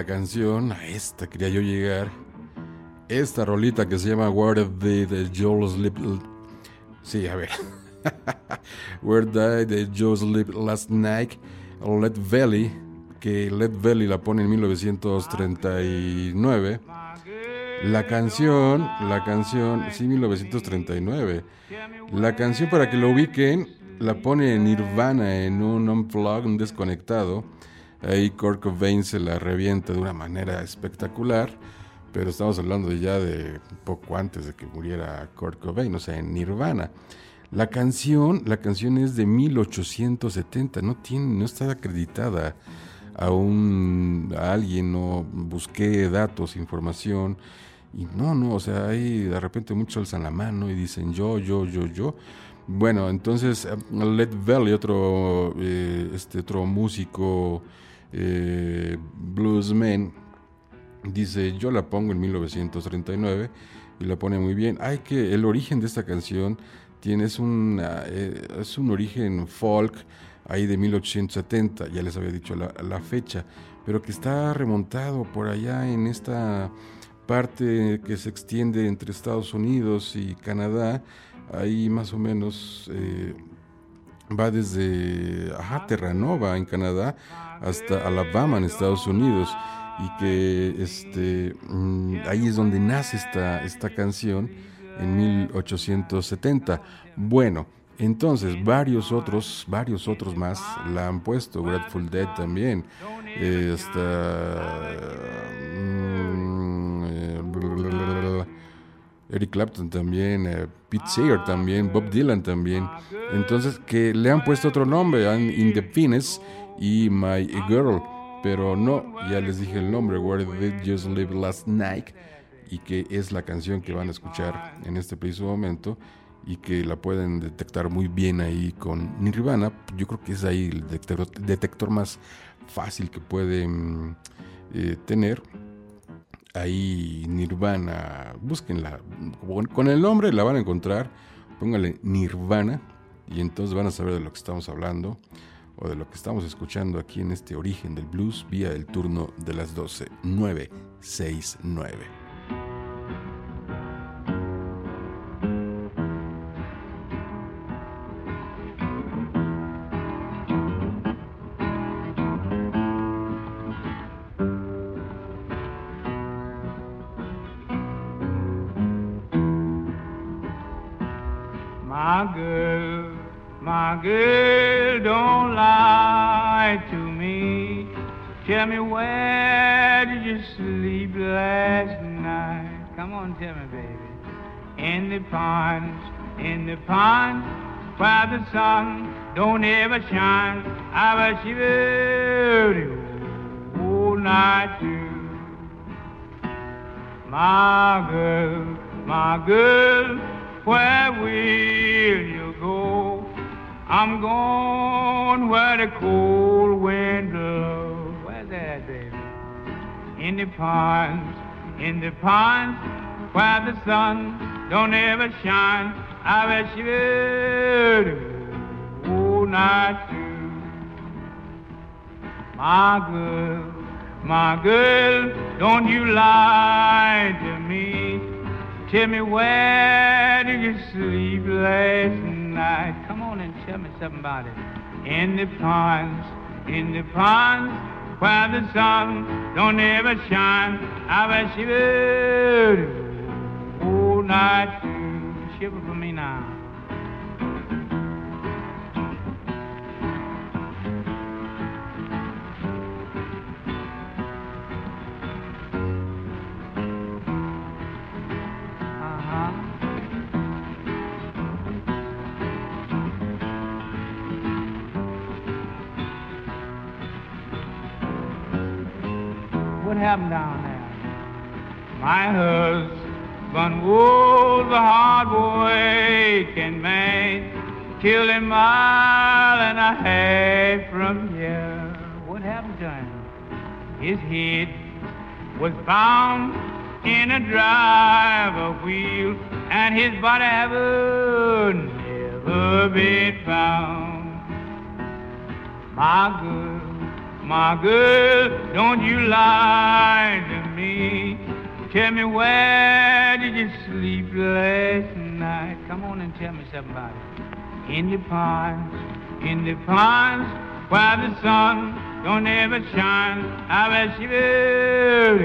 Esta canción, a esta quería yo llegar. Esta rolita que se llama Where Did the Joe Sleep. Sí, a ver. [LAUGHS] Where Did the Sleep Last Night. Led Belly, que Led Belly la pone en 1939. La canción, la canción, sí, 1939. La canción, para que lo ubiquen, la pone Nirvana en un unplug, un desconectado. Ahí Kurt Cobain se la revienta de una manera espectacular. Pero estamos hablando ya de poco antes de que muriera Kurt Cobain, o sea, en Nirvana. La canción, la canción es de 1870, no tiene, no está acreditada a un a alguien, no busqué datos, información y no, no, o sea, ahí de repente muchos alzan la mano y dicen yo, yo, yo, yo. Bueno, entonces Led Belly, otro, eh, este otro músico eh, bluesman, dice yo la pongo en 1939 y la pone muy bien. Hay que el origen de esta canción tiene es eh, es un origen folk ahí de 1870, ya les había dicho la, la fecha, pero que está remontado por allá en esta parte que se extiende entre Estados Unidos y Canadá, ahí más o menos eh, va desde ajá, Terranova en Canadá hasta Alabama en Estados Unidos. Y que este mm, ahí es donde nace esta, esta canción en 1870. Bueno, entonces varios otros, varios otros más la han puesto, Grateful Dead también, eh, hasta Eric Clapton también, eh, Pete Seeger también, Bob Dylan también. Entonces, que le han puesto otro nombre, In the Pines y My Girl, pero no, ya les dije el nombre, Where Did You Live Last Night, y que es la canción que van a escuchar en este preciso momento y que la pueden detectar muy bien ahí con Nirvana. Yo creo que es ahí el detector, detector más fácil que pueden eh, tener ahí Nirvana, búsquenla, con el nombre la van a encontrar, póngale Nirvana y entonces van a saber de lo que estamos hablando o de lo que estamos escuchando aquí en este origen del blues vía el turno de las 12, 9, 6, 9. My girl, my girl, don't lie to me. Tell me where did you sleep last night? Come on, tell me, baby. In the ponds, in the ponds, where the sun don't ever shine. I was shivering all night too. My girl, my girl, where will you go? I'm going where the cold wind blows. Where's that, baby? In the ponds, in the ponds, where the sun don't ever shine. I bet you will all night too. My girl, my girl, don't you lie to me. Tell me where did you sleep last night? Come on and tell me something about it. In the ponds, in the ponds, where the sun don't ever shine. I bet she will all night happened down there? My husband was a hard working man, killed a mile and a half from here. What happened to him? His head was bound in a driver wheel, and his body ever never been found. My girl, my girl, don't you lie to me. Tell me where did you sleep last night? Come on and tell me something about it. In the ponds, in the ponds, where the sun don't ever shine. I bet she will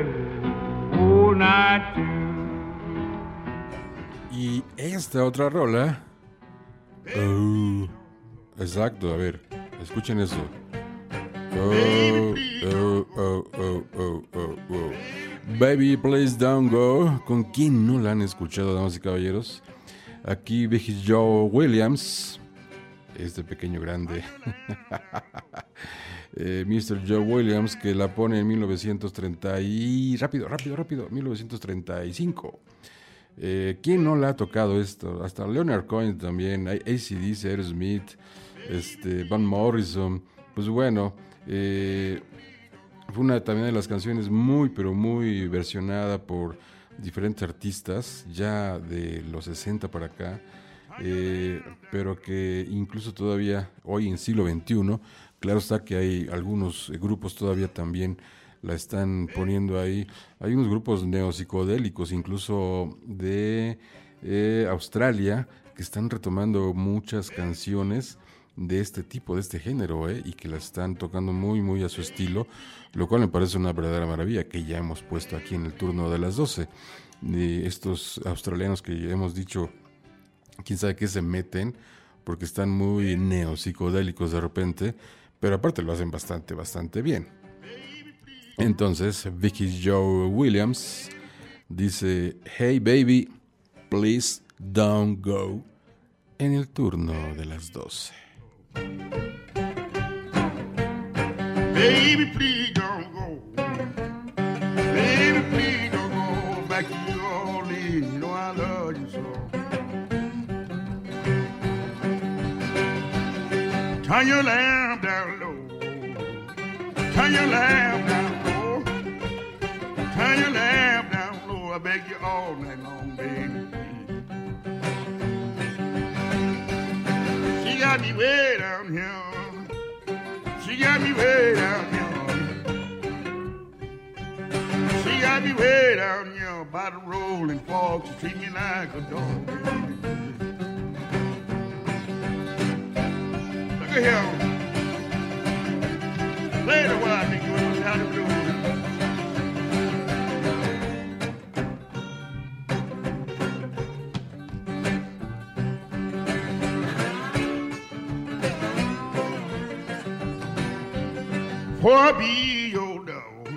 all night too. Y esta otra rola. Oh, exacto, a ver, escuchen eso. Oh, oh, oh. Baby, please don't go. ¿Con quién no la han escuchado, damas y caballeros? Aquí Big Joe Williams, este pequeño grande. [LAUGHS] Eh, Mr. Joe Williams, que la pone en 1930 y... Rápido, rápido, rápido, 1935. Eh, ¿Quién no la ha tocado esto? Hasta Leonard Cohen también, ACDC, Aerosmith, este, Van Morrison. Pues bueno, eh, fue una también de las canciones muy, pero muy versionada por diferentes artistas, ya de los 60 para acá, eh, pero que incluso todavía hoy en siglo XXI, claro está que hay algunos grupos todavía también la están poniendo ahí. Hay unos grupos neopsicodélicos, incluso de eh, Australia, que están retomando muchas canciones de este tipo, de este género, eh, y que la están tocando muy, muy a su estilo, lo cual me parece una verdadera maravilla, que ya hemos puesto aquí en el turno de las 12. De estos australianos que hemos dicho, quién sabe qué se meten, porque están muy neopsicodélicos de repente, pero aparte lo hacen bastante, bastante bien. Entonces, Vicky Joe Williams dice, Hey baby, please don't go, en el turno de las 12. Baby, please don't go. Baby, please don't go back to New Orleans. You know I love you so. Turn your lamp down low. Turn your lamp down low. Turn your lamp down low. I beg you all night long, baby. Got me way down here. She got me way down here. She got me way down here by the rolling fork. She treat me like a dog. Look at. Play the while I think For be your dog.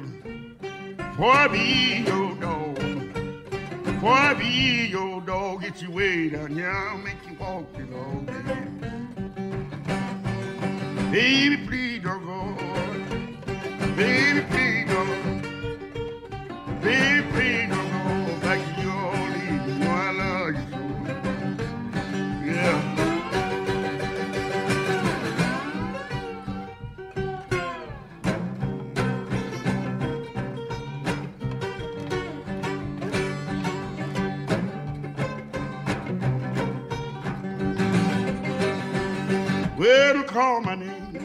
For be your dog. For be your dog. Get you way down. I'll make you walk your dog. Baby, please don't go. Baby, please don't. Baby, please don't call my name.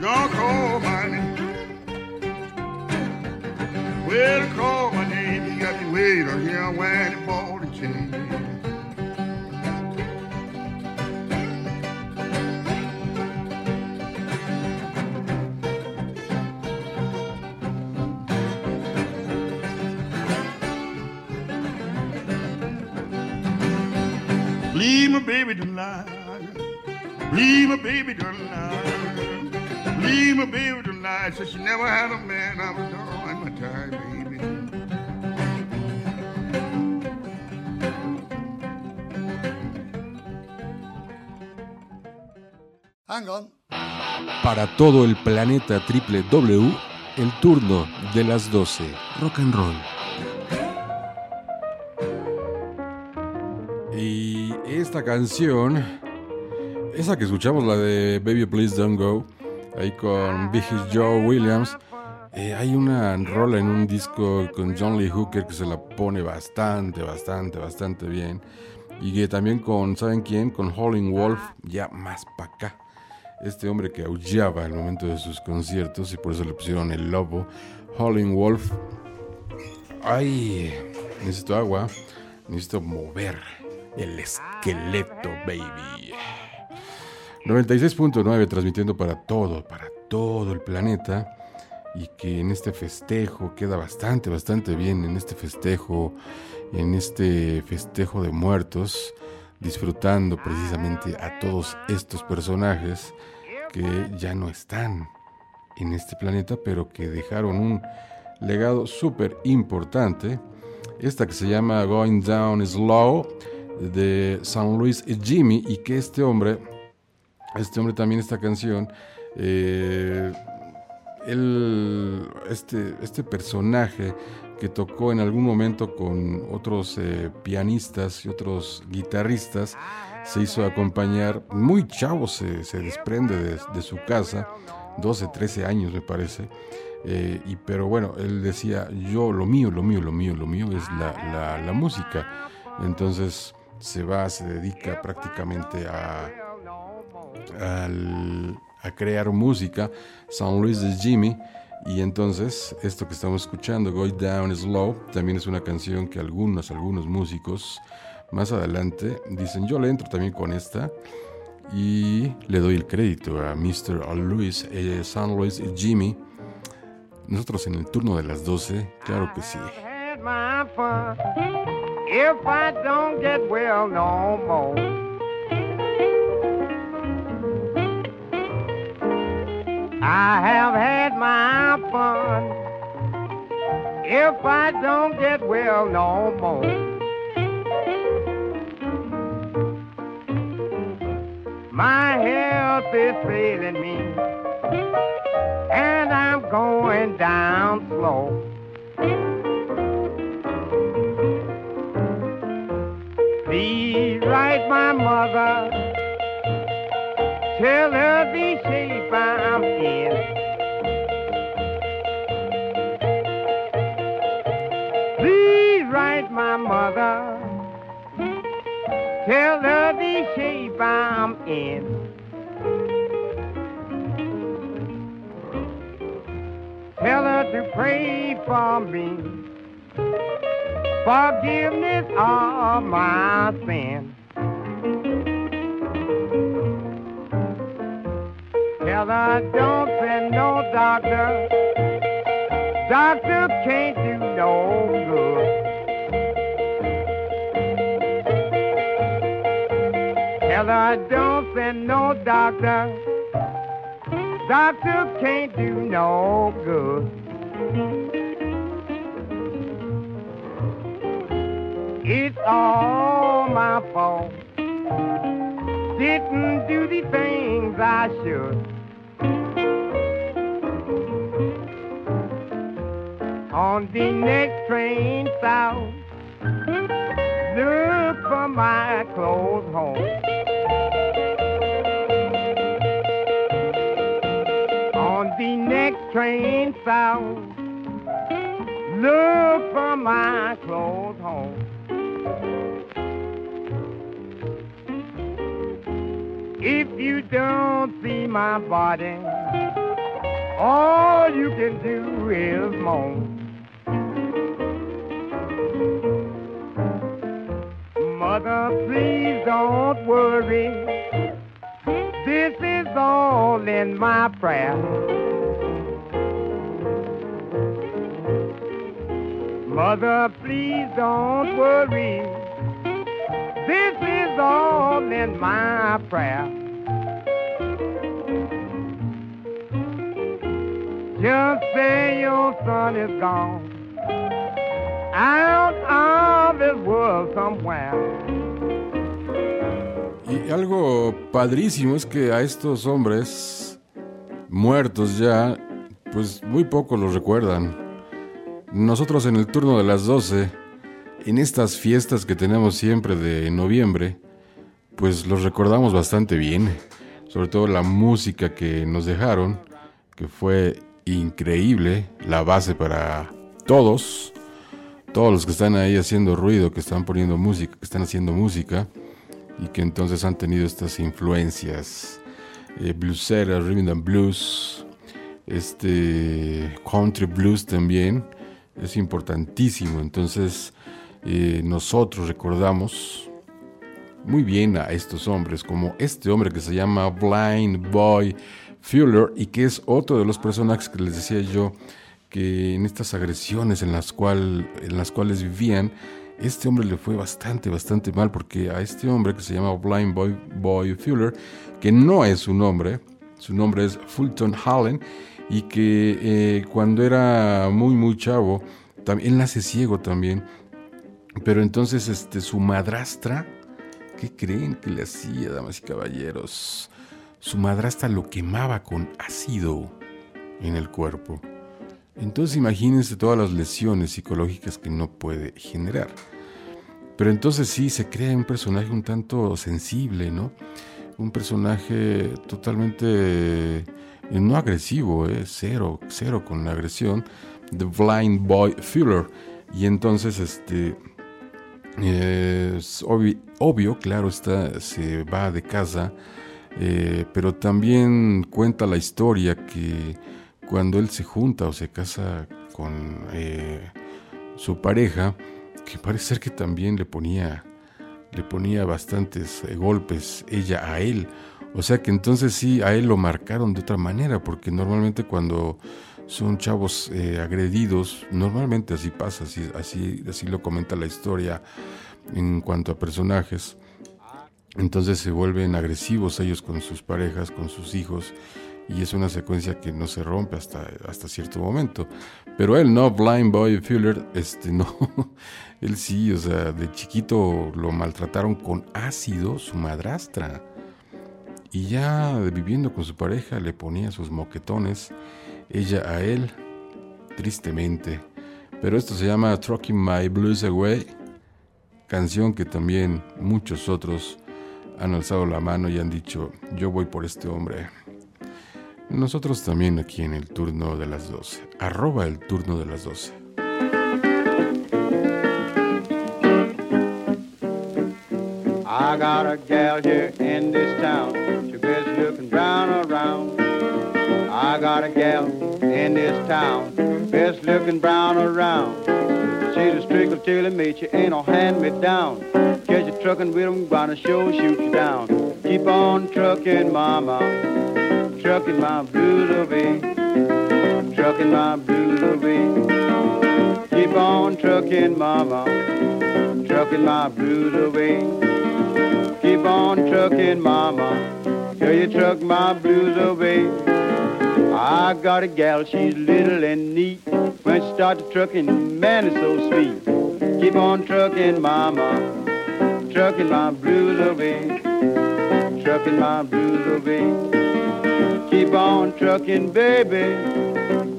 Don't call my name. Well, call my name. You got me waiting here wearing a ball and chain. Leave my baby tonight. Leave my baby tonight. Leave my baby tonight. Said she never had a man I was done my time, baby. Hang on. Para todo el planeta triple W, el turno de las 12. Rock and roll. Y esta canción, esa que escuchamos, la de Baby Please Don't Go, ahí con Big Joe Williams, eh, hay una rola en un disco con John Lee Hooker que se la pone bastante, bastante, bastante bien. Y que también con, ¿saben quién? Con Howling Wolf, ya más para acá. Este hombre que aullaba al momento de sus conciertos y por eso le pusieron el lobo. Howling Wolf. Ay, necesito agua. Necesito mover el esqueleto, baby. 96.9 transmitiendo para todo, para todo el planeta y que en este festejo queda bastante, bastante bien, en este festejo, en este festejo de muertos, disfrutando precisamente a todos estos personajes que ya no están en este planeta, pero que dejaron un legado súper importante. Esta que se llama Going Down Slow de San Luis Jimmy y que este hombre, este hombre también esta canción, eh, este, este personaje que tocó en algún momento con otros eh, pianistas y otros guitarristas, se hizo acompañar, muy chavo se, desprende de, su casa, 12, 13 años me parece, eh, y, pero bueno, él decía, yo lo mío, lo mío, lo mío, lo mío es la, la música. Entonces se va, se dedica prácticamente a, a crear música, San Luis de Jimmy, y entonces esto que estamos escuchando, Go Down Slow, también es una canción que algunos, algunos músicos más adelante dicen, yo le entro también con esta, y le doy el crédito a Mr. Luis, eh, San Luis Jimmy. Nosotros en el turno de las 12, claro que sí. if I don't get well no more. I have had my fun if I don't get well no more. My health is failing me, and I'm going down slow. Please write my mother. Tell her the shape I'm in. Please write my mother. Tell her the shape I'm in. Tell her to pray for me forgiveness of my sin. Tell her don't send no doctor. Doctor can't do no good. Tell her don't send no doctor. Doctor can't do no good. It's all my fault. Didn't do the things I should. On the next train south, look for my clothes home. On the next train south, look for my clothes home. If you don't see my body, all you can do is moan. Mother, please don't worry. This is all in my prayer. Mother, please don't worry. This is all in my prayer. Just say your son is gone out of this world somewhere. Y algo padrísimo es que a estos hombres muertos ya, pues muy pocos los recuerdan. Nosotros en el turno de las 12, en estas fiestas que tenemos siempre de noviembre, pues los recordamos bastante bien. Sobre todo la música que nos dejaron, que fue increíble, la base para todos, todos los que están ahí haciendo ruido, que están poniendo música, que están haciendo música y que entonces han tenido estas influencias eh, blueseras, rhythm and blues, este country blues también es importantísimo. Entonces eh, nosotros recordamos muy bien a estos hombres, como este hombre que se llama Blind Boy Fuller y que es otro de los personajes que les decía yo que en estas agresiones en las, cual, en las cuales vivían, este hombre le fue bastante, bastante mal porque a este hombre que se llama Blind Boy, Boy Fuller, que no es su nombre, su nombre es Fulton Hallen, y que eh, cuando era muy, muy chavo, también, él nace ciego también, pero entonces este, su madrastra, ¿qué creen que le hacía, damas y caballeros? Su madrastra lo quemaba con ácido en el cuerpo. Entonces imagínense todas las lesiones psicológicas que no puede generar. Pero entonces sí, se crea un personaje un tanto sensible, ¿no? Un personaje totalmente eh, no agresivo, ¿eh? cero, cero con la agresión, The Blind Boy Fuller. Y entonces, este, es obvio, claro, está, se va de casa, eh, pero también cuenta la historia que cuando él se junta o se casa con eh, su pareja, que parece ser que también le ponía, le ponía bastantes eh, golpes ella a él. O sea que entonces sí, a él lo marcaron de otra manera, porque normalmente cuando son chavos eh, agredidos, normalmente así pasa, así, así, así lo comenta la historia en cuanto a personajes. Entonces se vuelven agresivos ellos con sus parejas, con sus hijos, y es una secuencia que no se rompe hasta, hasta cierto momento. Pero él no, Blind Boy Fuller, este [LAUGHS] no, él sí, o sea, de chiquito lo maltrataron con ácido su madrastra. Y ya viviendo con su pareja le ponía sus moquetones, ella a él, tristemente. Pero esto se llama Trucking My Blues Away, canción que también muchos otros han alzado la mano y han dicho, yo voy por este hombre. Nosotros también aquí en el turno de las 12. Arroba el turno de las 12. I got a gal here in this town. She looking brown around. I got a gal in this town. Best looking brown around. She's a strickle till mate. She ain't no hand me down. Catch you trucking with 'em, gonna show shoot you down. Keep on trucking, mama. Trucking my blues away. Trucking my blues away. Keep on trucking, mama. Trucking my blues away. Keep on trucking, mama. Till you truck my blues away. I got a gal, she's little and neat. When she starts trucking, man, it's so sweet. Keep on trucking, mama. Trucking my blues away. Trucking my blues away. Keep on trucking, baby.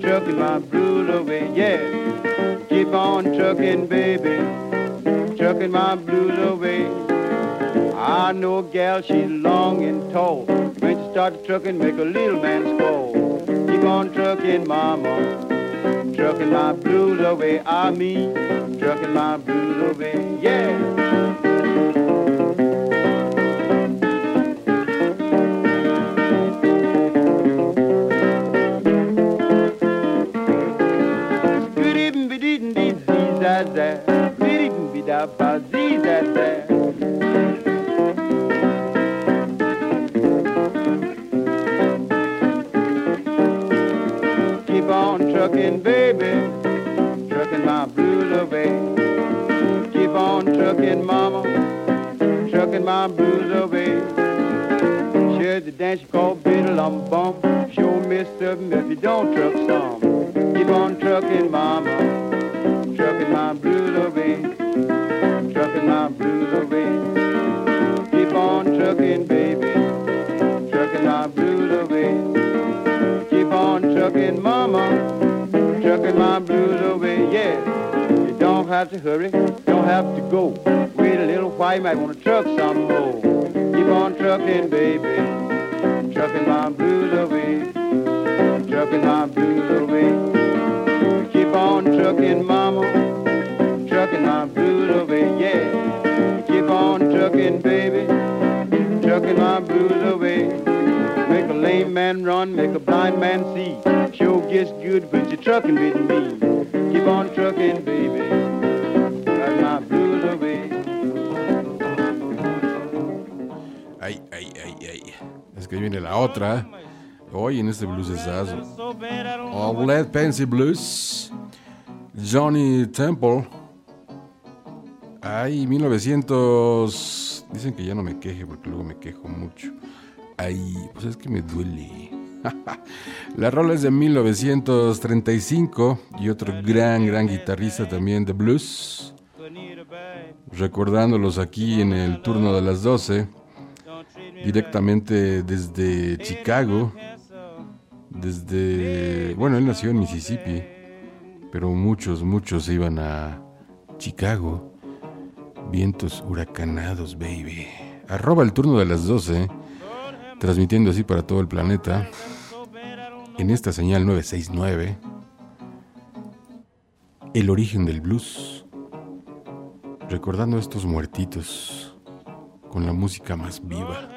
Trucking my blues away, yeah. Keep on trucking, baby. Trucking my blues away. I know a gal, she's long and tall. When she starts trucking, make a little man squall. Keep on trucking, mama. Trucking my blues away, I mean, trucking my blues away, yeah. Trucking, mama, trucking my blues away. Share the dance you call Biddle um bump. Show Mister if you don't truck some. Keep on trucking, mama, trucking my blues away. Trucking my blues away. Keep on trucking, baby, trucking my blues away. Keep on trucking, mama, trucking my have to hurry, don't have to go. Wait a little while, you might want to truck some more. Keep on trucking, baby, trucking my blues away, trucking my blues away. Keep on trucking, mama, trucking my blues away, yeah. Keep on trucking, baby, trucking my blues away. Make a lame man run, make a blind man see. Sure gets good when you're trucking with me. Keep on trucking, baby. Viene la otra. Hoy en este blues es Oh, Led Pansy Blues. Johnny Temple. Ay, 1900. Dicen que ya no me queje porque luego me quejo mucho. Ay, pues es que me duele. [LAUGHS] La rola es de 1935 y otro gran, gran guitarrista también de blues. Recordándolos aquí en el turno de las 12, directamente desde Chicago, desde, bueno, él nació en Mississippi, pero muchos, muchos iban a Chicago. Vientos huracanados, baby. Arroba el turno de las 12, transmitiendo así para todo el planeta en esta señal 969 el origen del blues, recordando a estos muertitos con la música más viva.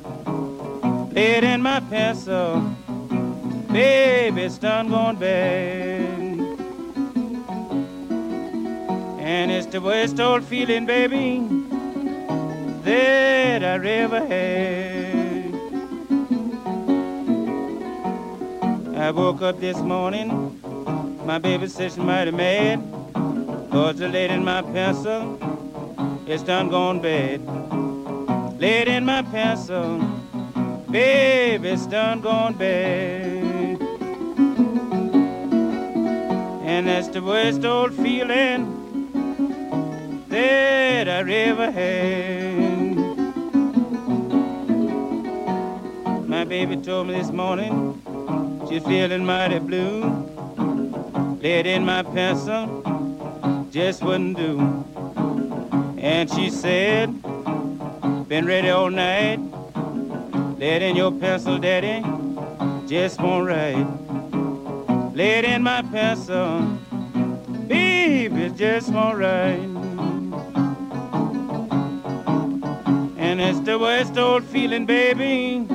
Laid in my pencil, baby, it's done gone bad. And it's the worst old feeling, baby, that I ever had. I woke up this morning my baby says she's mighty mad. Cause the lead in my pencil, it's done gone bad. Laid in my pencil, baby, it's done gone bad. And that's the worst old feeling that I ever had. My baby told me this morning she's feeling mighty blue. Laid in my pencil just wouldn't do. And she said, been ready all night. Laid in your pencil, daddy, just won't write. Laid in my pencil, baby, just won't write. And it's the worst old feeling, baby,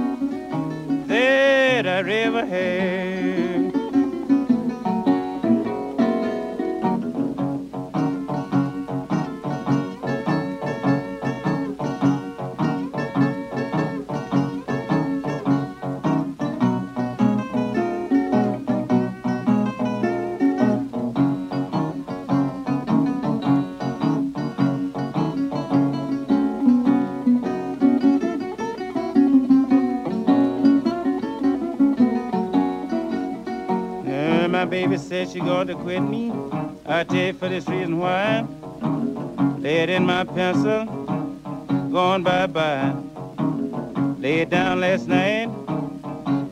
that I ever had. Said she going to quit me. I tell you for this reason why. Lay in my pencil, going bye-bye. Lay it down last night,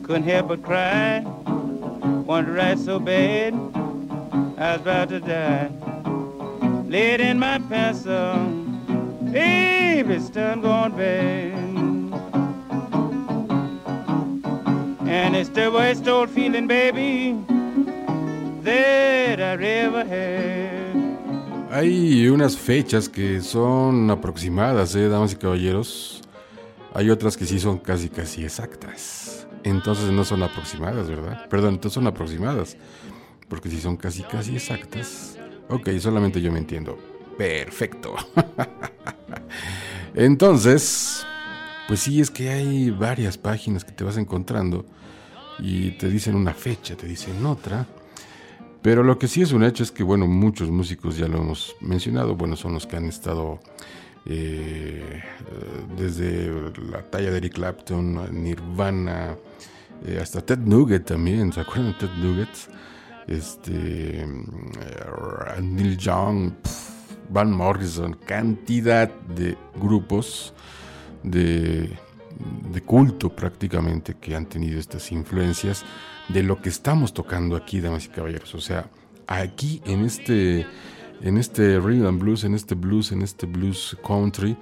couldn't help but cry. Wanted to write so bad, I was about to die. Lay it in my pencil, baby, it's done gone bad. And it's the worst old feeling, baby. Hay unas fechas que son aproximadas, ¿eh, damas y caballeros. Hay otras que sí son casi, casi exactas. Entonces no son aproximadas, ¿verdad? Perdón, entonces son aproximadas. Porque si son casi, casi exactas. Ok, solamente yo me entiendo. Perfecto. [LAUGHS] Entonces, pues sí, es que hay varias páginas que te vas encontrando y te dicen una fecha, te dicen otra. Pero lo que sí es un hecho es que, bueno, muchos músicos, ya lo hemos mencionado, bueno, son los que han estado eh, desde la talla de Eric Clapton, Nirvana, eh, hasta Ted Nugget también, ¿se acuerdan de Ted Nugget? Este, eh, Neil Young, Van Morrison, cantidad de grupos de, de culto prácticamente que han tenido estas influencias de lo que estamos tocando aquí, damas y caballeros. O sea, aquí en este, en este rhythm blues, en este blues, en este blues country,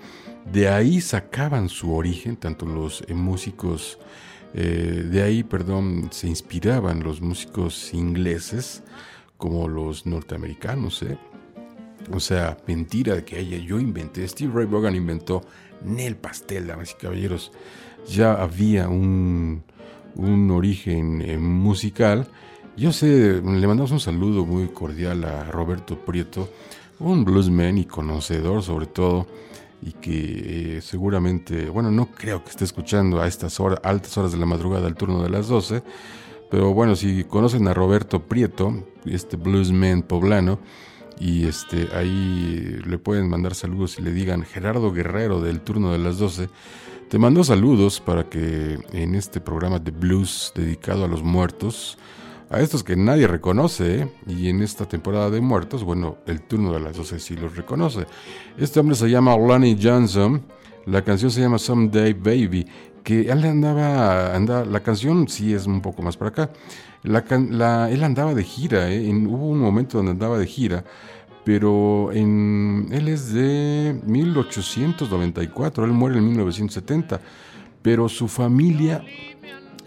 de ahí sacaban su origen, tanto los eh, músicos Eh, de ahí, perdón, se inspiraban los músicos ingleses como los norteamericanos. ¿eh? O sea, mentira de que haya yo inventé. Steve Ray Vaughan inventó Nel Pastel, damas y caballeros. Ya había un, un origen eh, musical. Yo sé, le mandamos un saludo muy cordial a Roberto Prieto, un bluesman y conocedor sobre todo y que eh, seguramente, bueno, no creo que esté escuchando a estas horas, altas horas de la madrugada, al turno de las 12, pero bueno, si conocen a Roberto Prieto, este bluesman poblano, y este ahí le pueden mandar saludos y le digan Gerardo Guerrero del turno de las 12, te mando saludos para que en este programa de blues dedicado a los muertos, a estos que nadie reconoce, ¿eh? y en esta temporada de muertos, bueno, el turno de las 12 sí los reconoce. Este hombre se llama Lonnie Johnson, la canción se llama Someday Baby, que él andaba, anda, la canción sí es un poco más para acá. La, él andaba de gira, ¿eh? hubo un momento donde andaba de gira, pero en, él es de 1894, él muere en 1970, pero su familia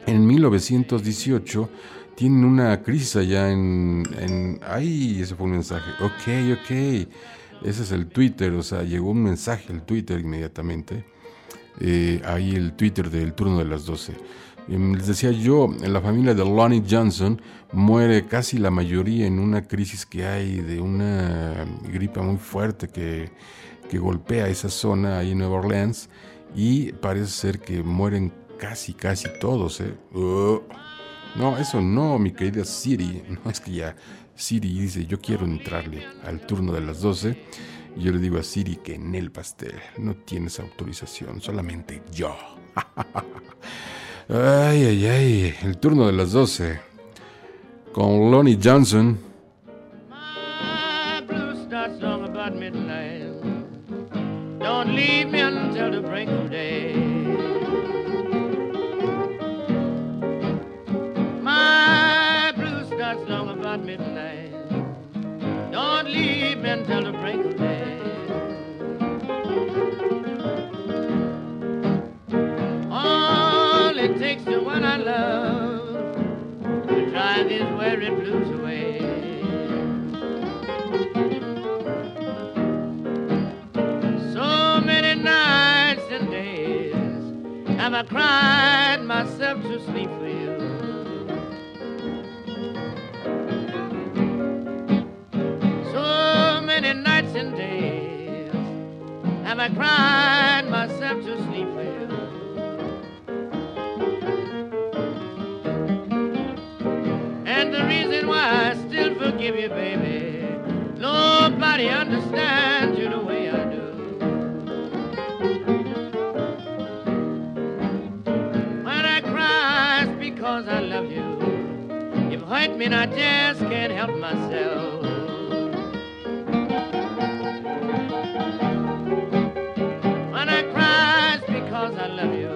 en 1918 tienen una crisis allá en, en... ¡Ay! Ese fue un mensaje. Ok, ok. Ese es el Twitter, o sea, llegó un mensaje al Twitter inmediatamente. Eh, ahí el Twitter del turno de las 12. Les decía yo, en la familia de Lonnie Johnson muere casi la mayoría en una crisis que hay de una gripa muy fuerte que, que golpea esa zona ahí en Nueva Orleans y parece ser que mueren casi, casi todos. ¿eh? Uh. No, eso no, mi querida Siri. [LAUGHS] No es que ya Siri dice, yo quiero entrarle al turno de las 12. Y yo le digo a Siri que en el pastel no tienes autorización, solamente yo. [LAUGHS] ay, ay, ay, el turno de las 12. Con Lonnie Johnson. My blue starts long about midnight. Don't leave me until the break of day. My blue starts long about midnight. Don't leave me until the break of day. To one I love to drive these weary blues away. So many nights and days have I cried myself to sleep for you. So many nights and days have I cried myself to sleep And the reason why I still forgive you, baby, nobody understands you the way I do. When I cry, it's because I love you. You've hurt me and I just can't help myself. When I cry, it's because I love you.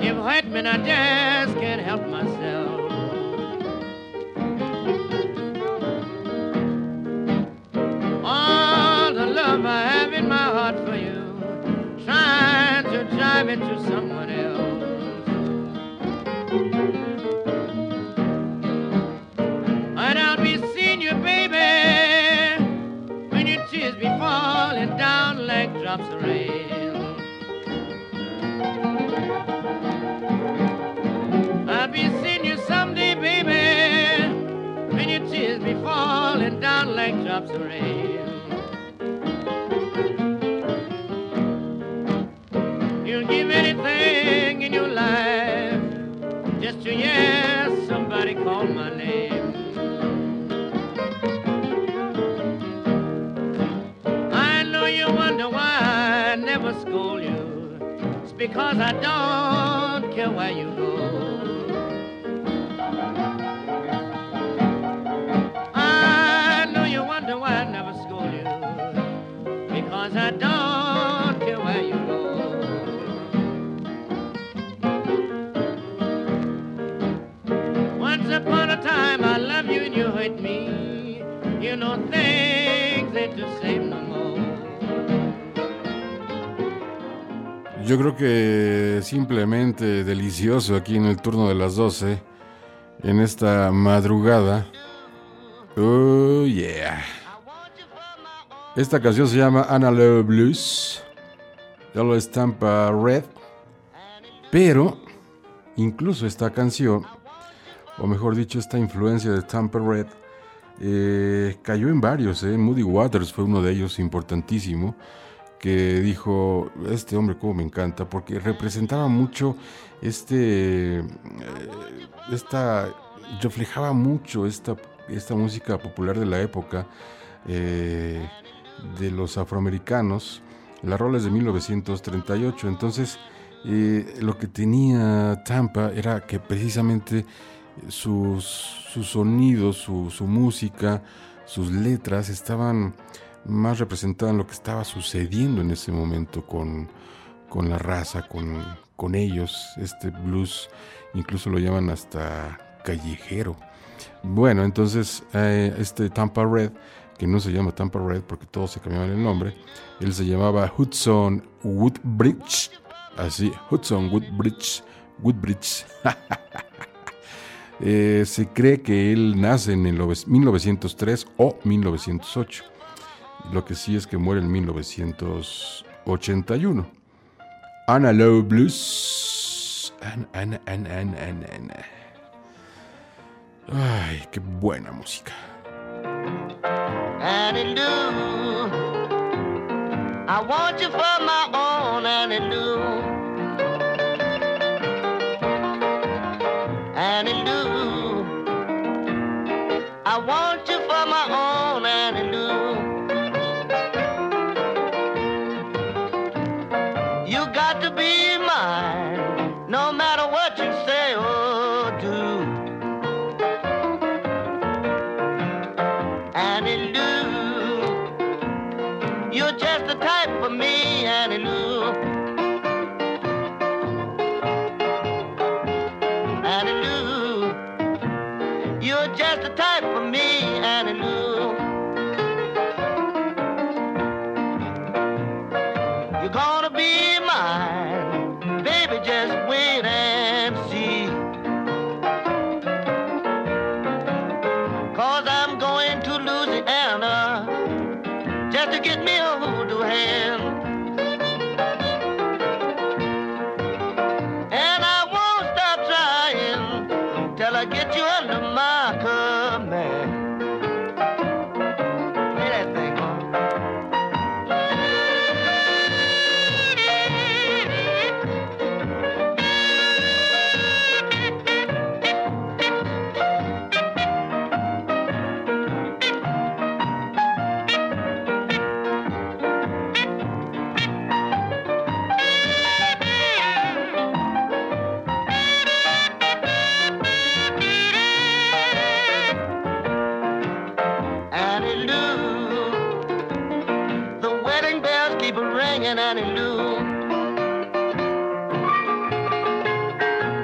You've hurt me and I just can't help myself. Drive it to someone else. And I'll be seeing you, baby, when your tears be falling down like drops of rain. I'll be seeing you someday, baby, when your tears be falling down like drops of rain. Give anything in your life just to hear somebody call my name. I know you wonder why I never scold you. It's because I don't care where you go. I know you wonder why I never scold you. Because I don't care where you go. Upon a time I you and you me. You same no more. Yo creo que simplemente delicioso aquí en el turno de las 12, en esta madrugada. Oh, yeah. Esta canción se llama Analog Blues. Ya lo estampa Red. Pero, incluso esta canción, o mejor dicho, esta influencia de Tampa Red, eh, cayó en varios. Eh. Moody Waters fue uno de ellos importantísimo que dijo, este hombre como me encanta, porque representaba mucho este, eh, esta, reflejaba mucho esta, esta música popular de la época de los afroamericanos, las roles de 1938. Entonces, lo que tenía Tampa era que precisamente sus, sus sonidos, su, música, sus letras estaban más representaban lo que estaba sucediendo en ese momento con, con la raza, con, con, ellos. Este blues incluso lo llaman hasta callejero. Bueno, entonces eh, este Tampa Red, que no se llama Tampa Red porque todos se cambiaban el nombre, él se llamaba Hudson Woodbridge. Así, Hudson Woodbridge. Woodbridge. [LAUGHS] eh, se cree que él nace en el 1903 o 1908. Lo que sí es que muere en 1981. Analog Blues. An, an, an, Ay, qué buena música. I want you for my own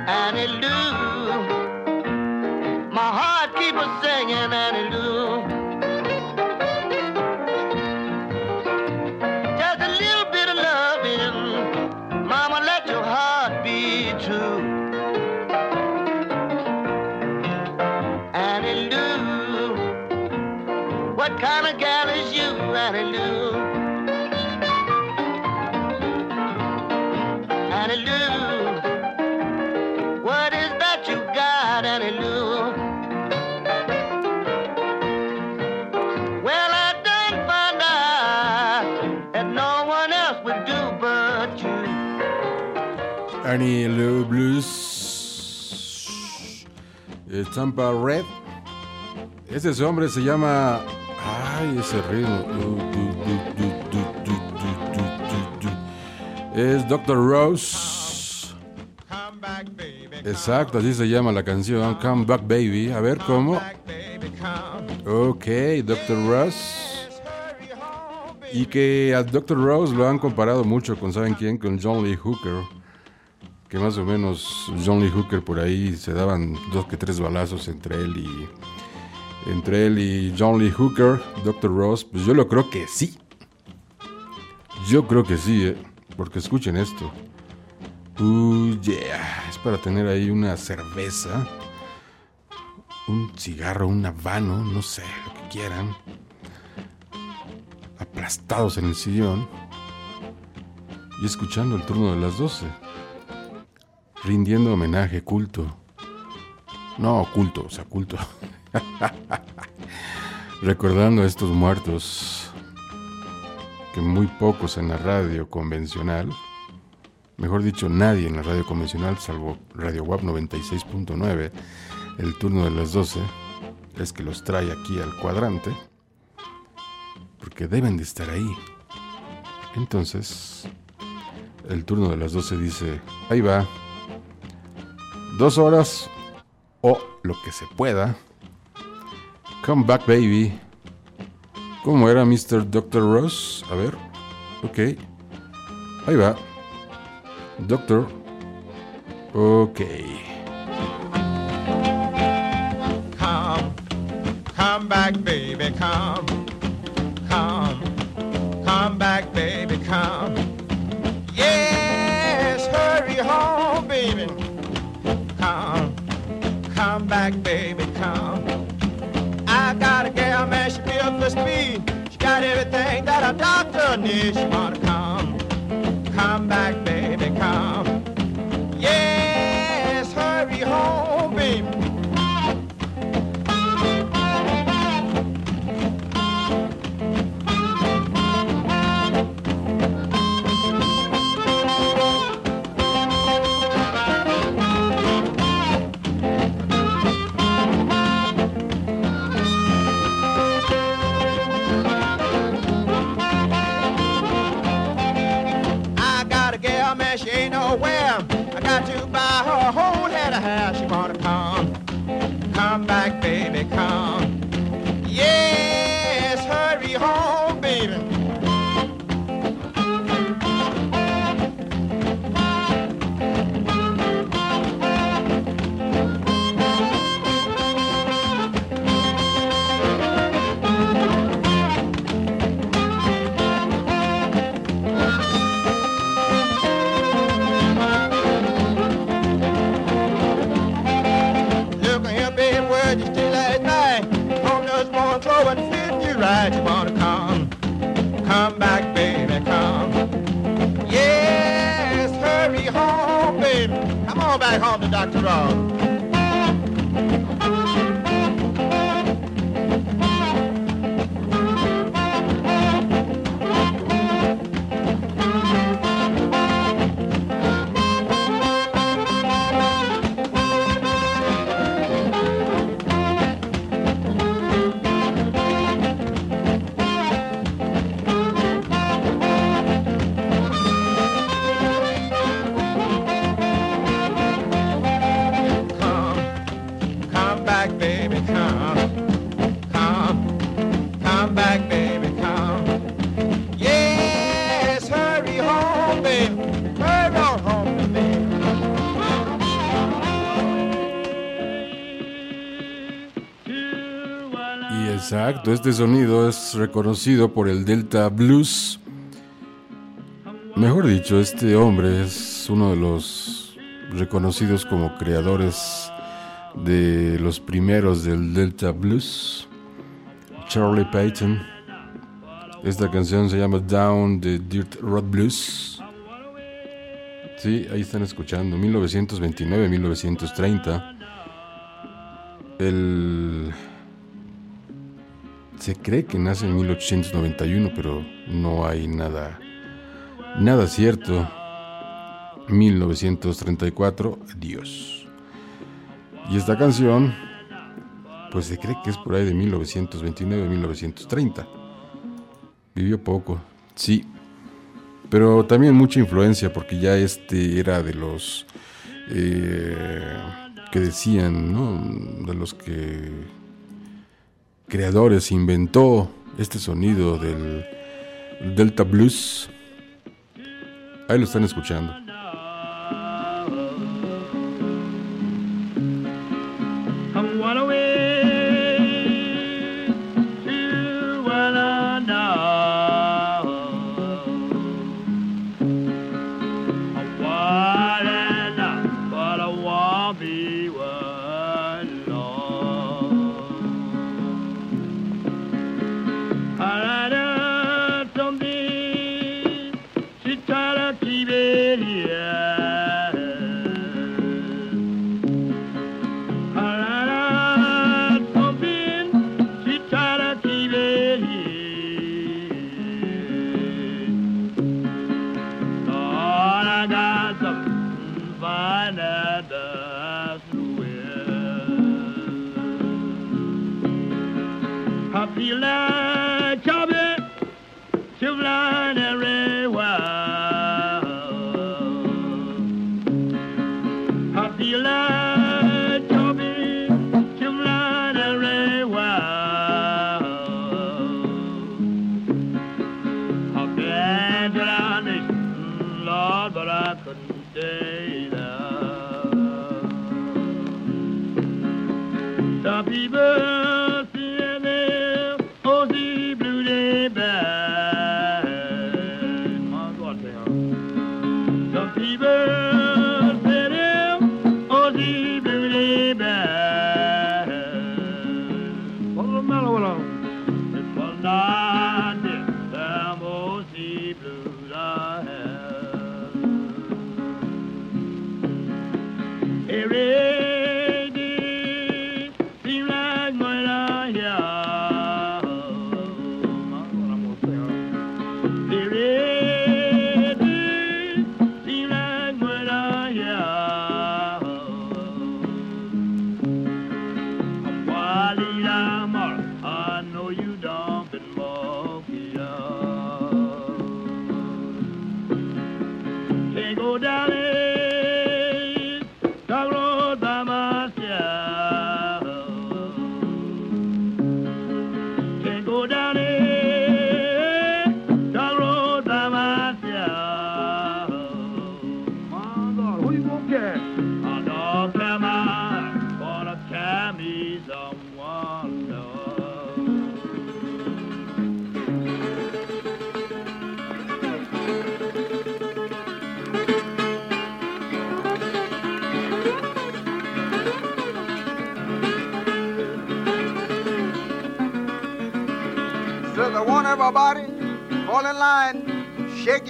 and it loses. Fanny Lou Blues. Tampa Red. Este hombre se llama. Ay, ese ritmo. Es Dr. Rose. Exacto, así se llama la canción. Come Back Baby. A ver cómo. Ok, Dr. Rose y que a Dr. Rose lo han comparado mucho con, ¿saben quién? Con John Lee Hooker. Que más o menos John Lee Hooker por ahí se daban dos que tres balazos entre él y. Entre él y John Lee Hooker, Dr. Rose. Pues yo lo creo que sí. Yo creo que sí, ¿eh? Porque escuchen esto. Uh, yeah. Es para tener ahí una cerveza, un cigarro, un habano, no sé, lo que quieran. Aplastados en el sillón y escuchando el turno de las 12. Rindiendo homenaje, culto. No, culto, o sea, culto. [LAUGHS] Recordando a estos muertos que muy pocos en la radio convencional mejor dicho, nadie en la radio convencional, salvo Radio WAP 96.9, el turno de las 12, es que los trae aquí al cuadrante, porque deben de estar ahí. Entonces, el turno de las 12 dice, ahí va, dos horas o lo que se pueda. Come back, baby. ¿Cómo era Mr. Dr. Ross? A ver, ok, ahí va. Doctor. Ok. Come, come back, baby, come. Back, baby, come. I got a gal, man, she built for speed. She got everything that a doctor needs. She wanna este sonido es reconocido por el Delta Blues. Mejor dicho, este hombre es uno de los reconocidos como creadores de los primeros del Delta Blues, Charlie Payton. Esta canción se llama Down the Dirt Road Blues. Sí, ahí están escuchando, 1929-1930. El se cree que nace en 1891, pero no hay nada nada cierto. 1934, Dios. Y esta canción pues se cree que es por ahí de 1929-1930. Vivió poco, sí. Pero también mucha influencia porque ya este era de los eh, que decían, ¿no? De los que creadores inventó este sonido del Delta Blues. Ahí lo están escuchando.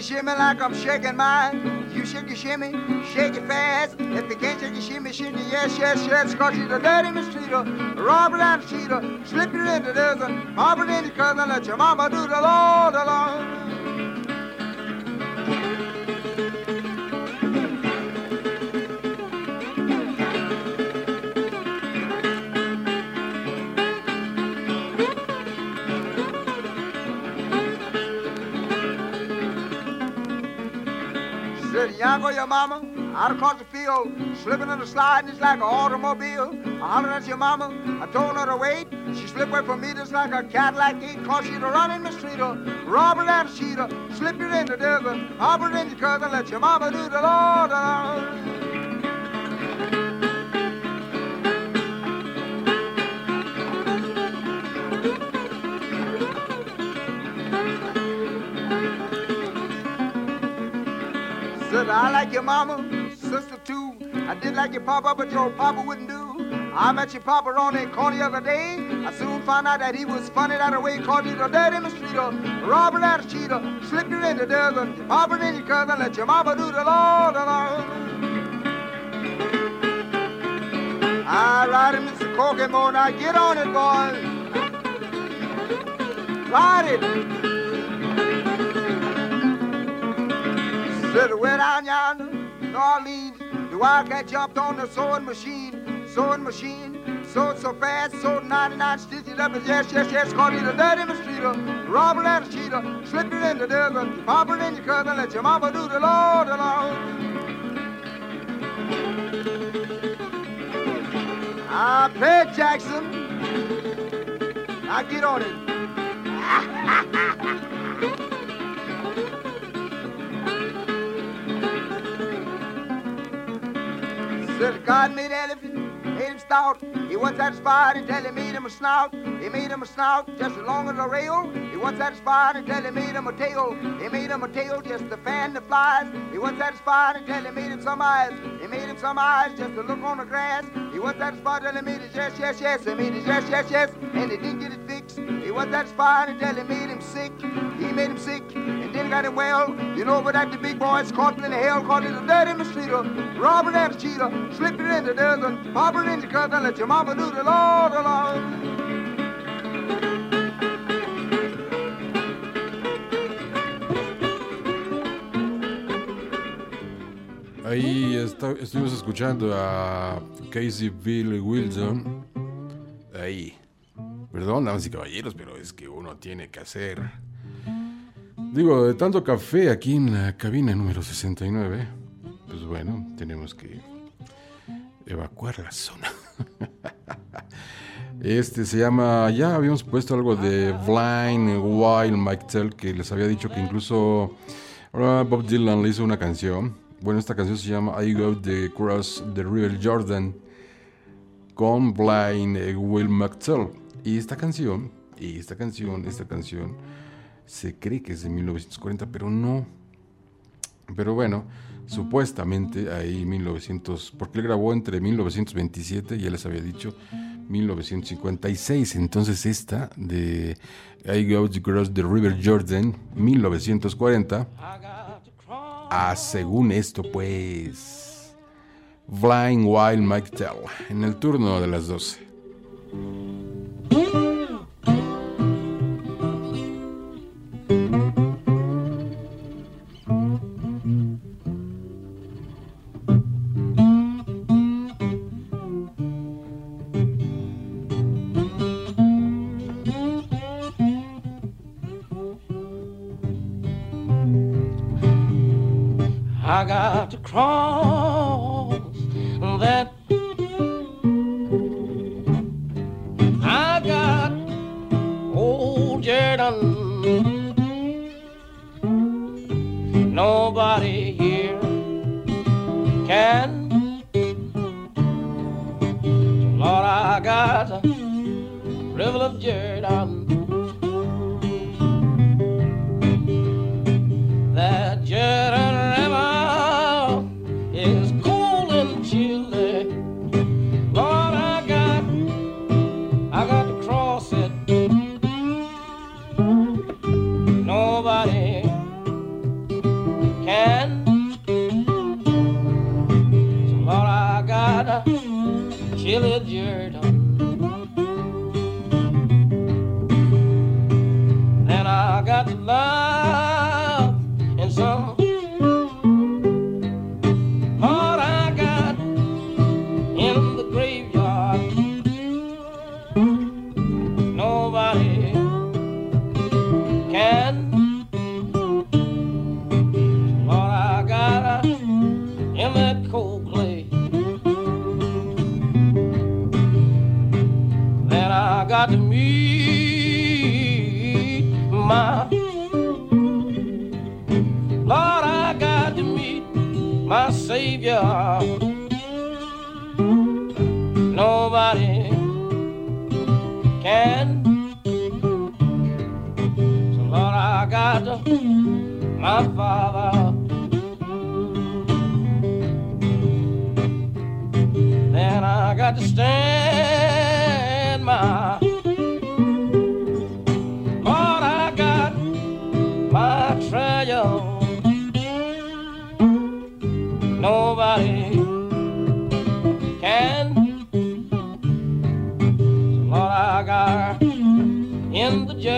Shimmy like I'm shaking mine. You shake your shimmy, shake it fast. If you can't shake your shimmy, it yes, yes, yes. Cause she's a dirty mistreater, robber and a cheater. Slip you into the desert, it in your cousin, let your mama do the Lord alone. Mama, out across the field, slipping the and it's like an automobile. I hollered at your mama, I told her to wait. She slipped away from me just like a Cadillac gate, cause she'd run in the street, uh, robber and a cheater, slip you in the desert, her in your cousin, let your mama do the Lord. Like your mama, sister too. I did like your papa, but your papa wouldn't do. I met your papa on a corner the other day. I soon found out that he was funny that way, called you the dirty mosquito, robber and a cheater, slip you in the desert, your papa and your cousin, let your mama do the Lord alone. I ride him, Mr. Kokomo, now get on it, boy. Ride it. Said way down yonder, New Orleans, the wildcat jumped on the sewing machine, sewing machine, sewed so fast, sewed 99 stitches up yes, yes, yes, called it a dirty mosquito, robber and a cheater, slipped it in the desert, pop it in your cousin, let your mama do the Lord alone. I played Jackson. I get on it. [LAUGHS] Said God made elephant, made him stout. He wasn't satisfied until he made him a snout. He made him a snout just as long as a rail. He wasn't satisfied until he made him a tail. He made him a tail just to fan the flies. He wasn't satisfied until he made him some eyes. He made him some eyes just to look on the grass. He wasn't satisfied until he made his yes, yes, yes. He made his yes, yes, yes, and he didn't get it He wasn't satisfied until he made him sick. He made him sick, and then got him well. You know, but that the big boys caught him in the hell, caught him in the dirty mosquito, robber and a cheater, slipped it in the desert, pop it in your cousin, let your mama do the Lord alone. Ahí está- estuvimos escuchando a Casey Bill Wilson. Ahí. Perdón, damas y caballeros, pero es que uno tiene que hacer Digo, de tanto café aquí en la cabina número 69, pues bueno, tenemos que evacuar la zona. [LAUGHS] Este se llama, ya habíamos puesto algo de Blind Wild Mike que les había dicho que incluso Bob Dylan le hizo una canción. Bueno, esta canción se llama I Go the Cross the River Jordan con Blind Will McTell. Y esta canción, y esta canción, esta canción, se cree que es de 1940, pero no. Pero bueno, supuestamente ahí 1900, porque él grabó entre 1927, ya les había dicho, 1956. Entonces esta de I Go Across the River Jordan, 1940. Ah, según esto, pues. Flying Wild Mike Tell, en el turno de las 12. Cross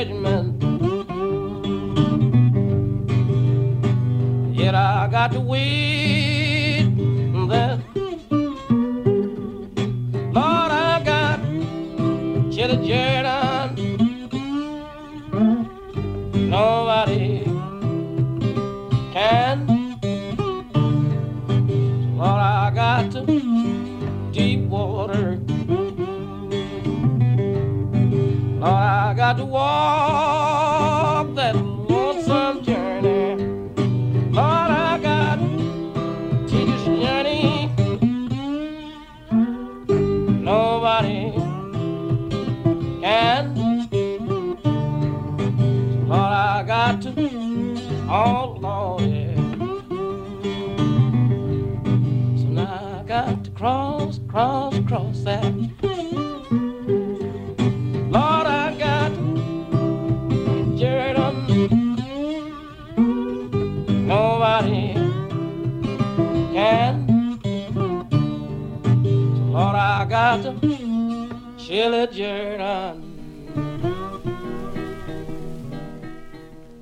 judgment. Yet I got to wait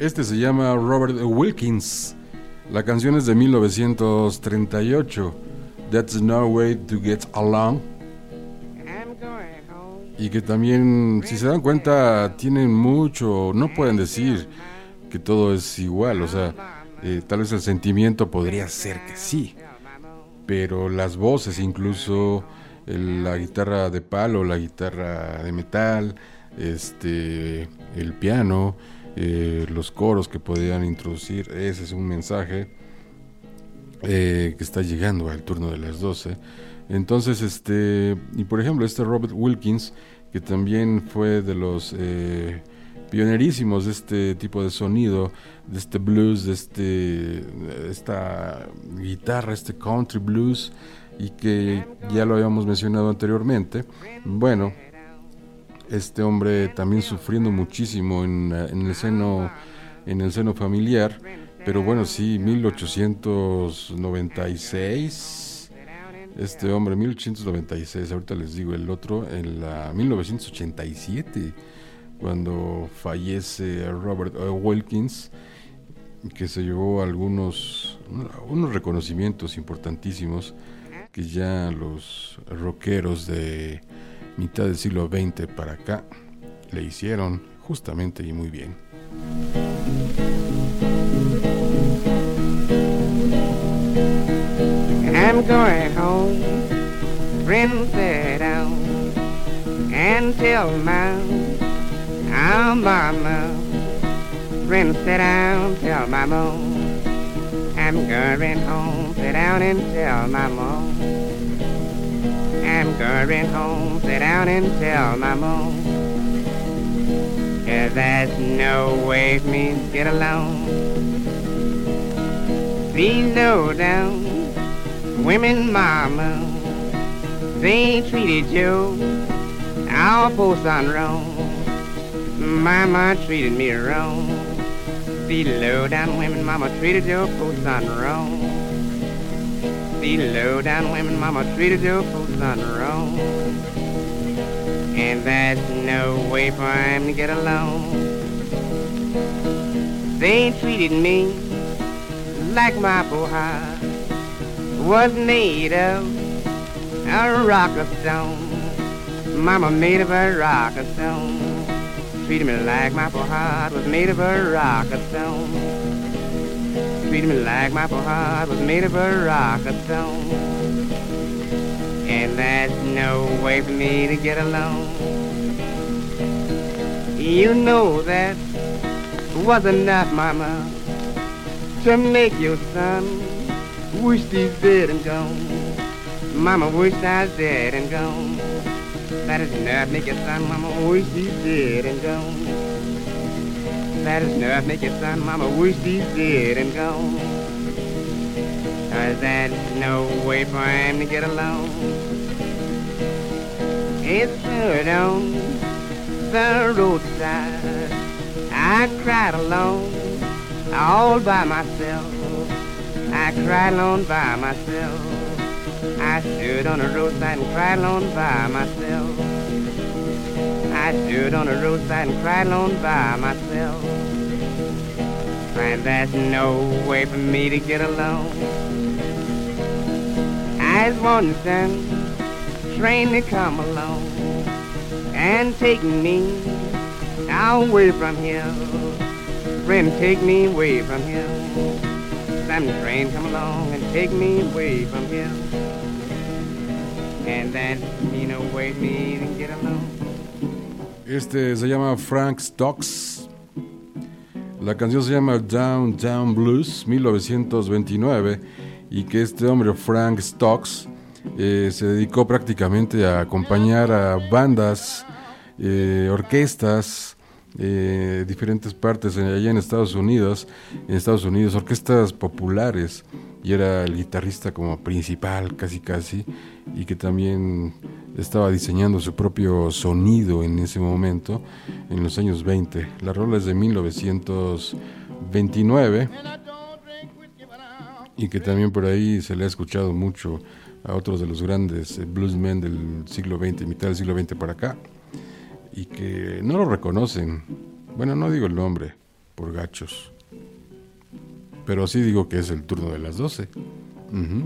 Este se llama Robert Wilkins. La canción es de 1938. That's no way to get along. Y que también, si se dan cuenta, tienen mucho, no pueden decir, que todo es igual, o sea, eh, tal vez el sentimiento podría ser que sí, pero las voces, incluso el- la guitarra de palo, la guitarra de metal, este, el piano, eh, los coros que podían introducir, ese es un mensaje eh, que está llegando al turno de las 12. Entonces, este, y por ejemplo, este Robert Wilkins, que también fue de los eh, pionerísimos de este tipo de sonido, de este blues, de este, de esta guitarra, este country blues, y que ya lo habíamos mencionado anteriormente. Bueno, este hombre también sufriendo muchísimo en, eh, en el seno en el seno familiar. Pero bueno sí 1896 este hombre 1896 ahorita les digo el otro en la 1987 cuando fallece Robert eh, Wilkins que se llevó algunos unos reconocimientos importantísimos que ya los rockeros de mitad del siglo XX para acá le hicieron justamente y muy bien. I'm going home, friends sit down and tell my our mama. Friends sit down, tell my mom. I'm going home, sit down and tell my mom. I'm going home, sit down and tell my mom. Cause there's no way for me to get along. These low down women mama, they treated you poor son wrong. Mama treated me wrong. These low down women mama treated your poor son wrong. These low down women mama treated your poor son wrong. And there's no way for him to get along. They ain't treated me like my poor heart was made of a rock of stone. Mama made of a rock of stone. Treated me like my poor heart was made of a rock of stone. Treated me like my poor heart was made of a rock of stone. And that's no way for me to get along. You know that was enough, Mama, to make your son wish he's dead and gone. Mama wish I was dead and gone. That is enough, make your son, Mama wish he's dead and gone. Is enough, make your son, Mama wish he's dead and gone. Cause there's no way for him to get along. It's good on the roadside. I cried alone, all by myself. I cried alone by myself. I stood on the roadside and cried alone by myself. I stood on the roadside and cried alone by myself. And there's no way for me to get along. I was wanting train to come along and take me away from here. Friend, take me away from here. Some train come along and take me away from here. And that you know way me to get along. Este se llama Frank Stocks. La canción se llama Down Down Blues 1929 y que este hombre Frank Stocks eh, se dedicó prácticamente a acompañar a bandas, eh, orquestas, eh, diferentes partes allá en Estados Unidos, en Estados Unidos, orquestas populares y era el guitarrista como principal casi casi y que también estaba diseñando su propio sonido en ese momento, en los años 20. La rola es de 1929 y que también por ahí se le ha escuchado mucho a otros de los grandes eh, bluesmen del siglo XX, mitad del siglo XX para acá, y que no lo reconocen. Bueno, no digo el nombre, por gachos, pero sí digo que es el turno de las 12. Uh -huh.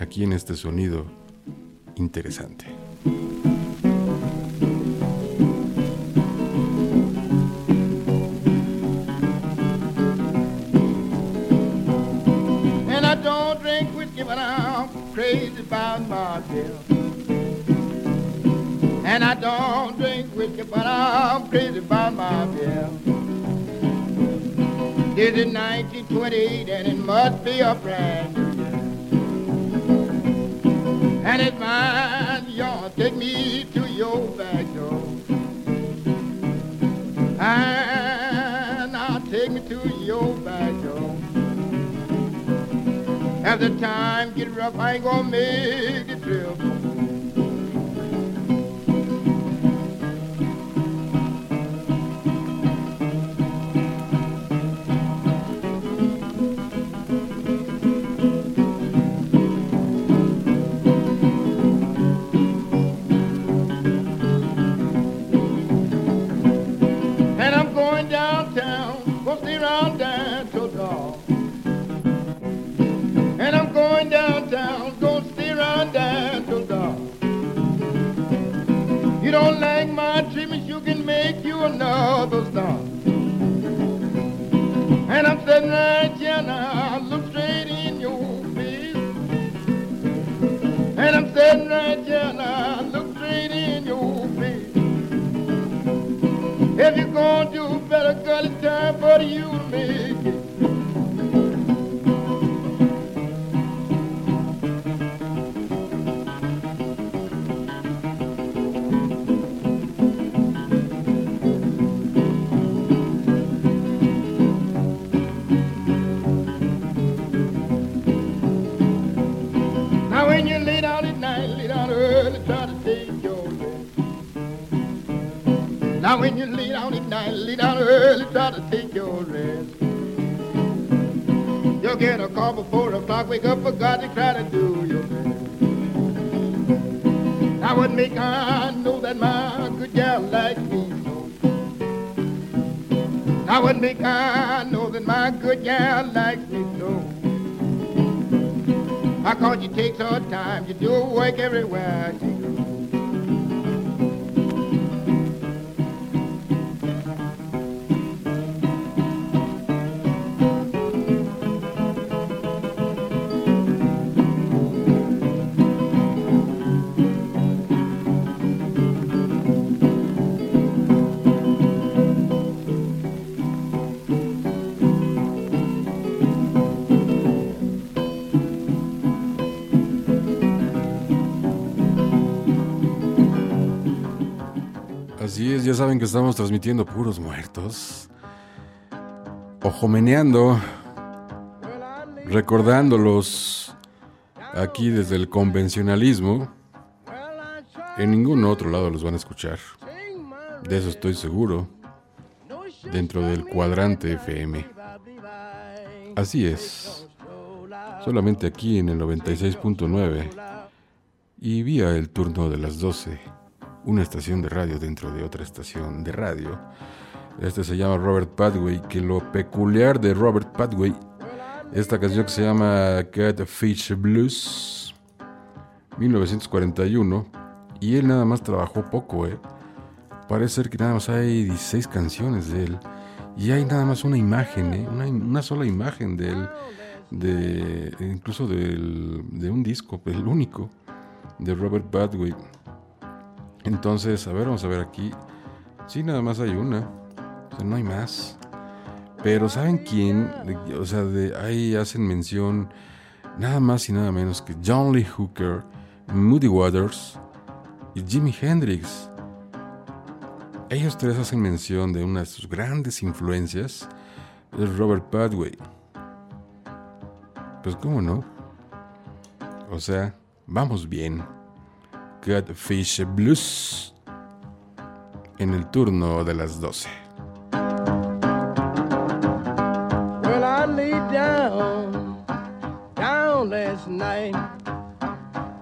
Aquí en este sonido interesante. And I don't drink whiskey, but I'm crazy about myself. And I don't drink whiskey, but I'm crazy about myself. Is 1928, and it must be a brand new year. And it's mine, y'all take me to your back door. And I'll take me to your back door. As the time get rough, I ain't gonna make it trip. And I'm sitting right here now, I look straight in your face. And I'm sitting right here now, I look straight in your face. If you're gonna do better, girl, it's time for you to make down night, lay down early, try to take your rest. You'll get a call before o'clock, wake up for God to try to do your best. Now what make I know that my good gal likes me so? Now what make I know that my good gal likes me so? I cause you take her time, you do work everywhere Ya saben que estamos transmitiendo puros muertos. Ojomeneando, recordándolos aquí desde el convencionalismo. En ningún otro lado los van a escuchar. De eso estoy seguro. Dentro del cuadrante FM. Así es. Solamente aquí en el 96.9. Y vía el turno de las 12 una estación de radio dentro de otra estación de radio. Este se llama Robert Padway, que lo peculiar de Robert Padway, esta canción que se llama Catfish Blues, 1941, y él nada más trabajó poco, ¿eh? Parece ser que nada más hay 16 canciones de él, y hay nada más una imagen, ¿eh? Una, sola imagen de él, de, incluso de un disco, el único, de Robert Padway. Entonces, a ver, vamos a ver aquí. Sí, nada más hay una. O sea, no hay más. Pero ¿saben quién? O sea, de ahí hacen mención nada más y nada menos que John Lee Hooker, Moody Waters y Jimi Hendrix. Ellos tres hacen mención de una de sus grandes influencias, es Robert Padway. Pues cómo no. O sea, vamos bien. Catfish Blues en el turno de las 12. Well, I laid down, down last night.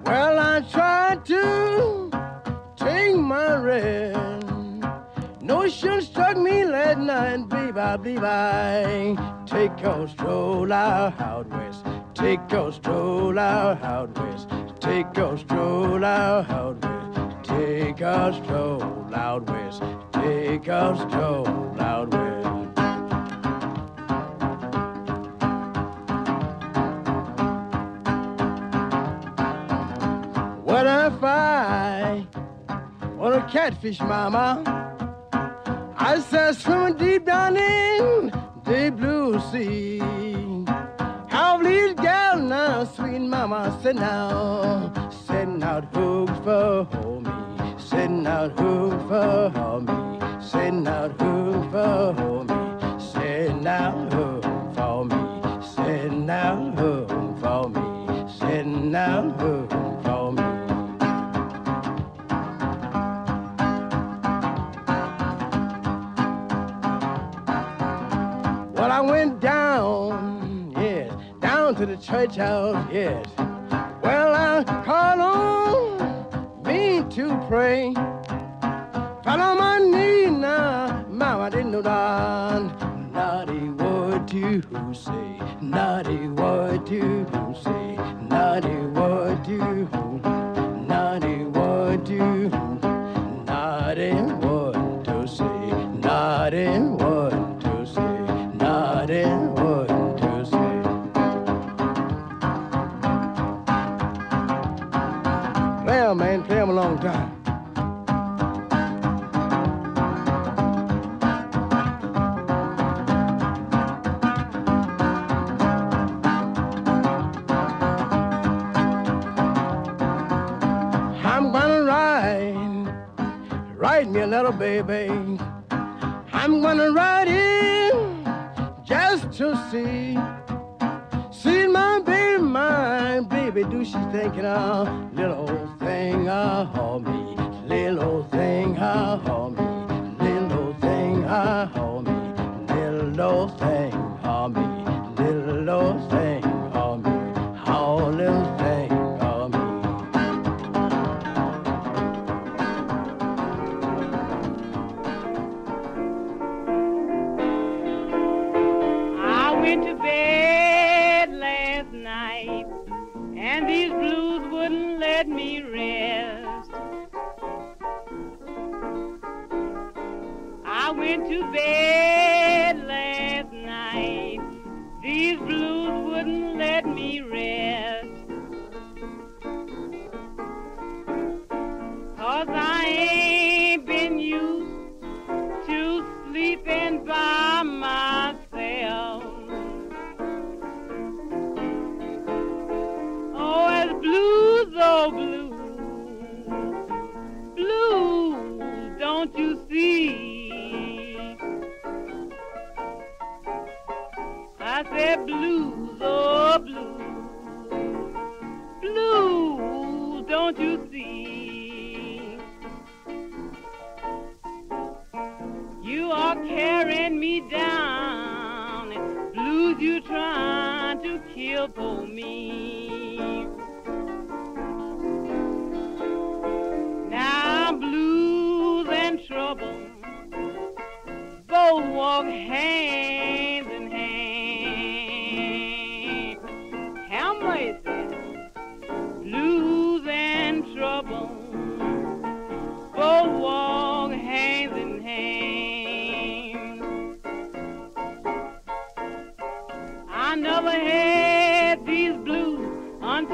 Well, I tried to take my rest. Notion struck me last night, babe, I believe I take stroll out, west. Take out, out west. Take a stroll out, west. Take a stroll out west. Take a stroll out west. I fight on a catfish, mama. I said swimming deep down in the blue sea. These gals now, sweet mama, sitting out, setting out hooks for me, setting out hooks for me, setting out hooks for me, church house, yes. Well, I called on me to pray. Fell on my knee now, mama didn't know that. Naughty word to say, naughty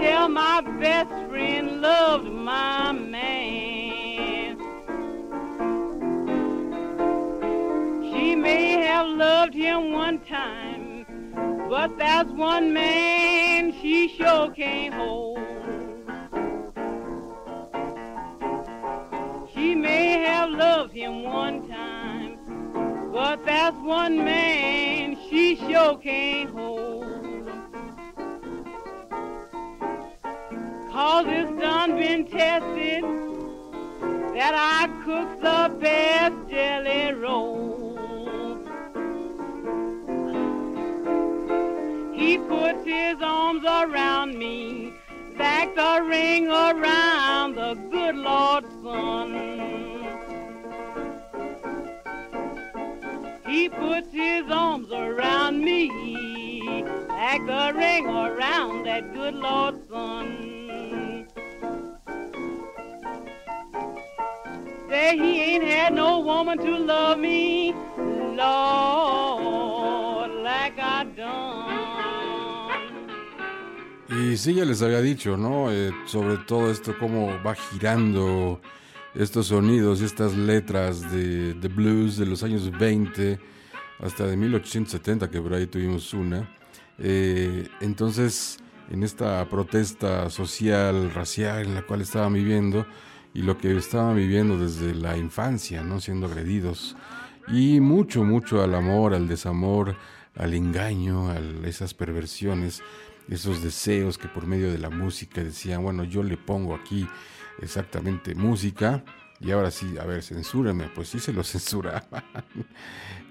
until my best friend loved my man. She may have loved him one time, but that's one man she sure can't hold. She may have loved him one time, but that's one man she sure can't hold. Cause it's done been tested that I cook the best jelly roll. He puts his arms around me like the ring around the good Lord's son. He puts his arms around me like the ring around that good Lord's son. Say he ain't had no woman to love me, Lord, like I done. Y sí, ya les había dicho, ¿no? Eh, sobre todo esto, cómo va girando estos sonidos y estas letras de, de blues de los años 20 hasta de 1870, que por ahí tuvimos una. Eh, entonces, en esta protesta social, racial en la cual estaban viviendo y lo que estaban viviendo desde la infancia, ¿no? Siendo agredidos. Y mucho, mucho al amor, al desamor, al engaño, a esas perversiones, esos deseos que por medio de la música decían, bueno, yo le pongo aquí exactamente música y ahora sí, a ver, censúrame, pues sí se lo [LAUGHS] censuraban,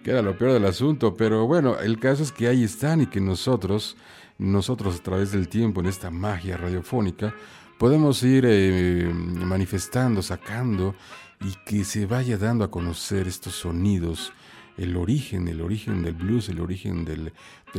que era lo peor del asunto, pero bueno, el caso es que ahí están y que nosotros, nosotros a través del tiempo en esta magia radiofónica, podemos ir eh, manifestando, sacando y que se vaya dando a conocer estos sonidos, el origen, el origen del blues, el origen del,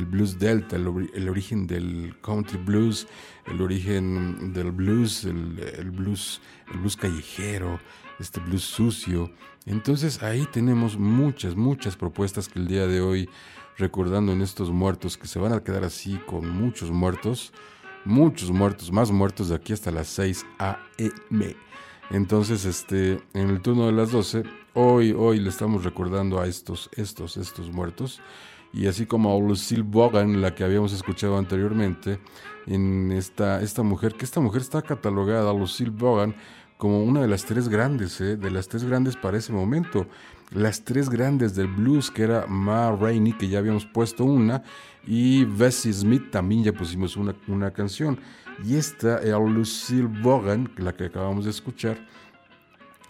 blues delta, el, origen del country blues, el origen del blues, el, blues, el blues callejero, este blues sucio. Entonces ahí tenemos muchas, muchas propuestas que el día de hoy, recordando en estos muertos, que se van a quedar así con muchos muertos, muchos muertos, más muertos de aquí hasta las 6 a.m. Entonces, este, en el turno de las 12, hoy, hoy le estamos recordando a estos, estos, estos muertos. Y así como a Lucille Bogan, la que habíamos escuchado anteriormente, en esta, esta mujer, que esta mujer está catalogada, Lucille Bogan, como una de las tres grandes, ¿eh? de las tres grandes para ese momento. Las tres grandes del blues, que era Ma Rainey, que ya habíamos puesto una, y Bessie Smith también ya pusimos una, una canción. Y esta, eh, Lucille Bogan, la que acabamos de escuchar,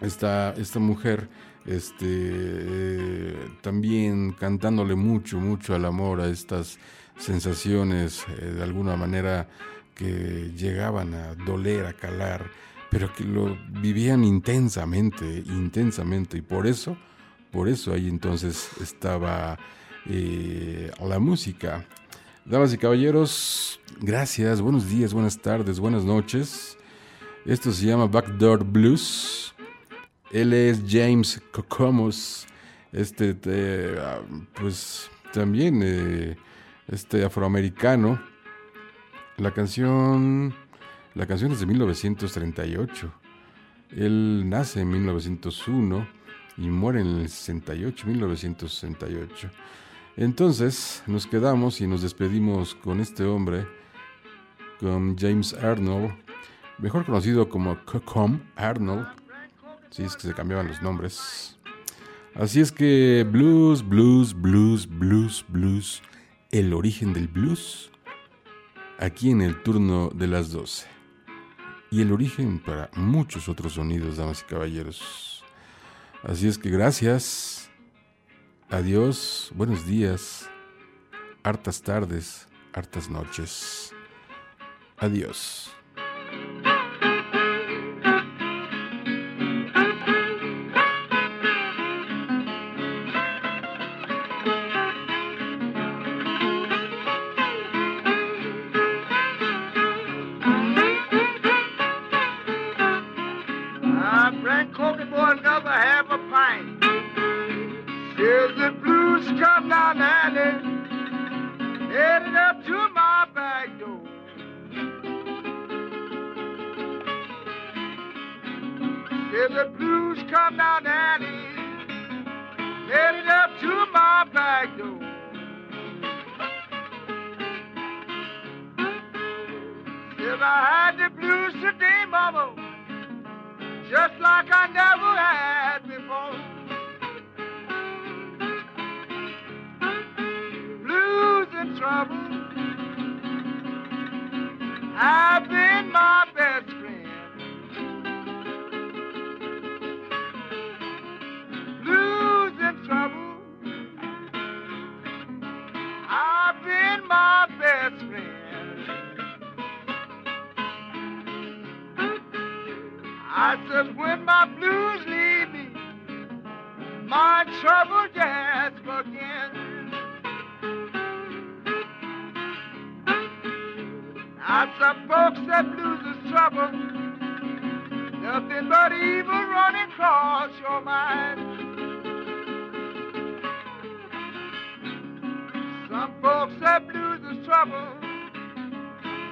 esta, esta mujer este, eh, también cantándole mucho, mucho al amor, a estas sensaciones eh, de alguna manera que llegaban a doler, a calar, pero que lo vivían intensamente, intensamente, y por eso, por eso ahí entonces estaba la música. Damas y caballeros, gracias, buenos días, buenas tardes, buenas noches. Esto se llama Backdoor Blues. Él es James Cocomos, este, pues también eh, este afroamericano. La canción, la canción es de 1938. Él nace en 1901 y muere en el 68, 1968. Entonces nos quedamos y nos despedimos con este hombre, con James Arnold, mejor conocido como Cocom Arnold, si es que se cambiaban los nombres. Así es que blues, blues, blues, blues, blues, el origen del blues, aquí en el turno de las 12. Y el origen para muchos otros sonidos, damas y caballeros. Así es que gracias. Adiós, buenos días, hartas tardes, hartas noches. Adiós. like I never had. blues leave me, my trouble just begins. I some folks that blues is trouble, nothing but evil running across your mind. Some folks that blues is trouble,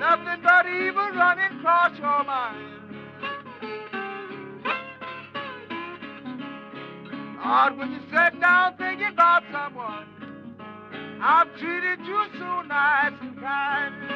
nothing but evil running across your mind. Hard when you sit down thinking about someone. I've treated you so nice and kind.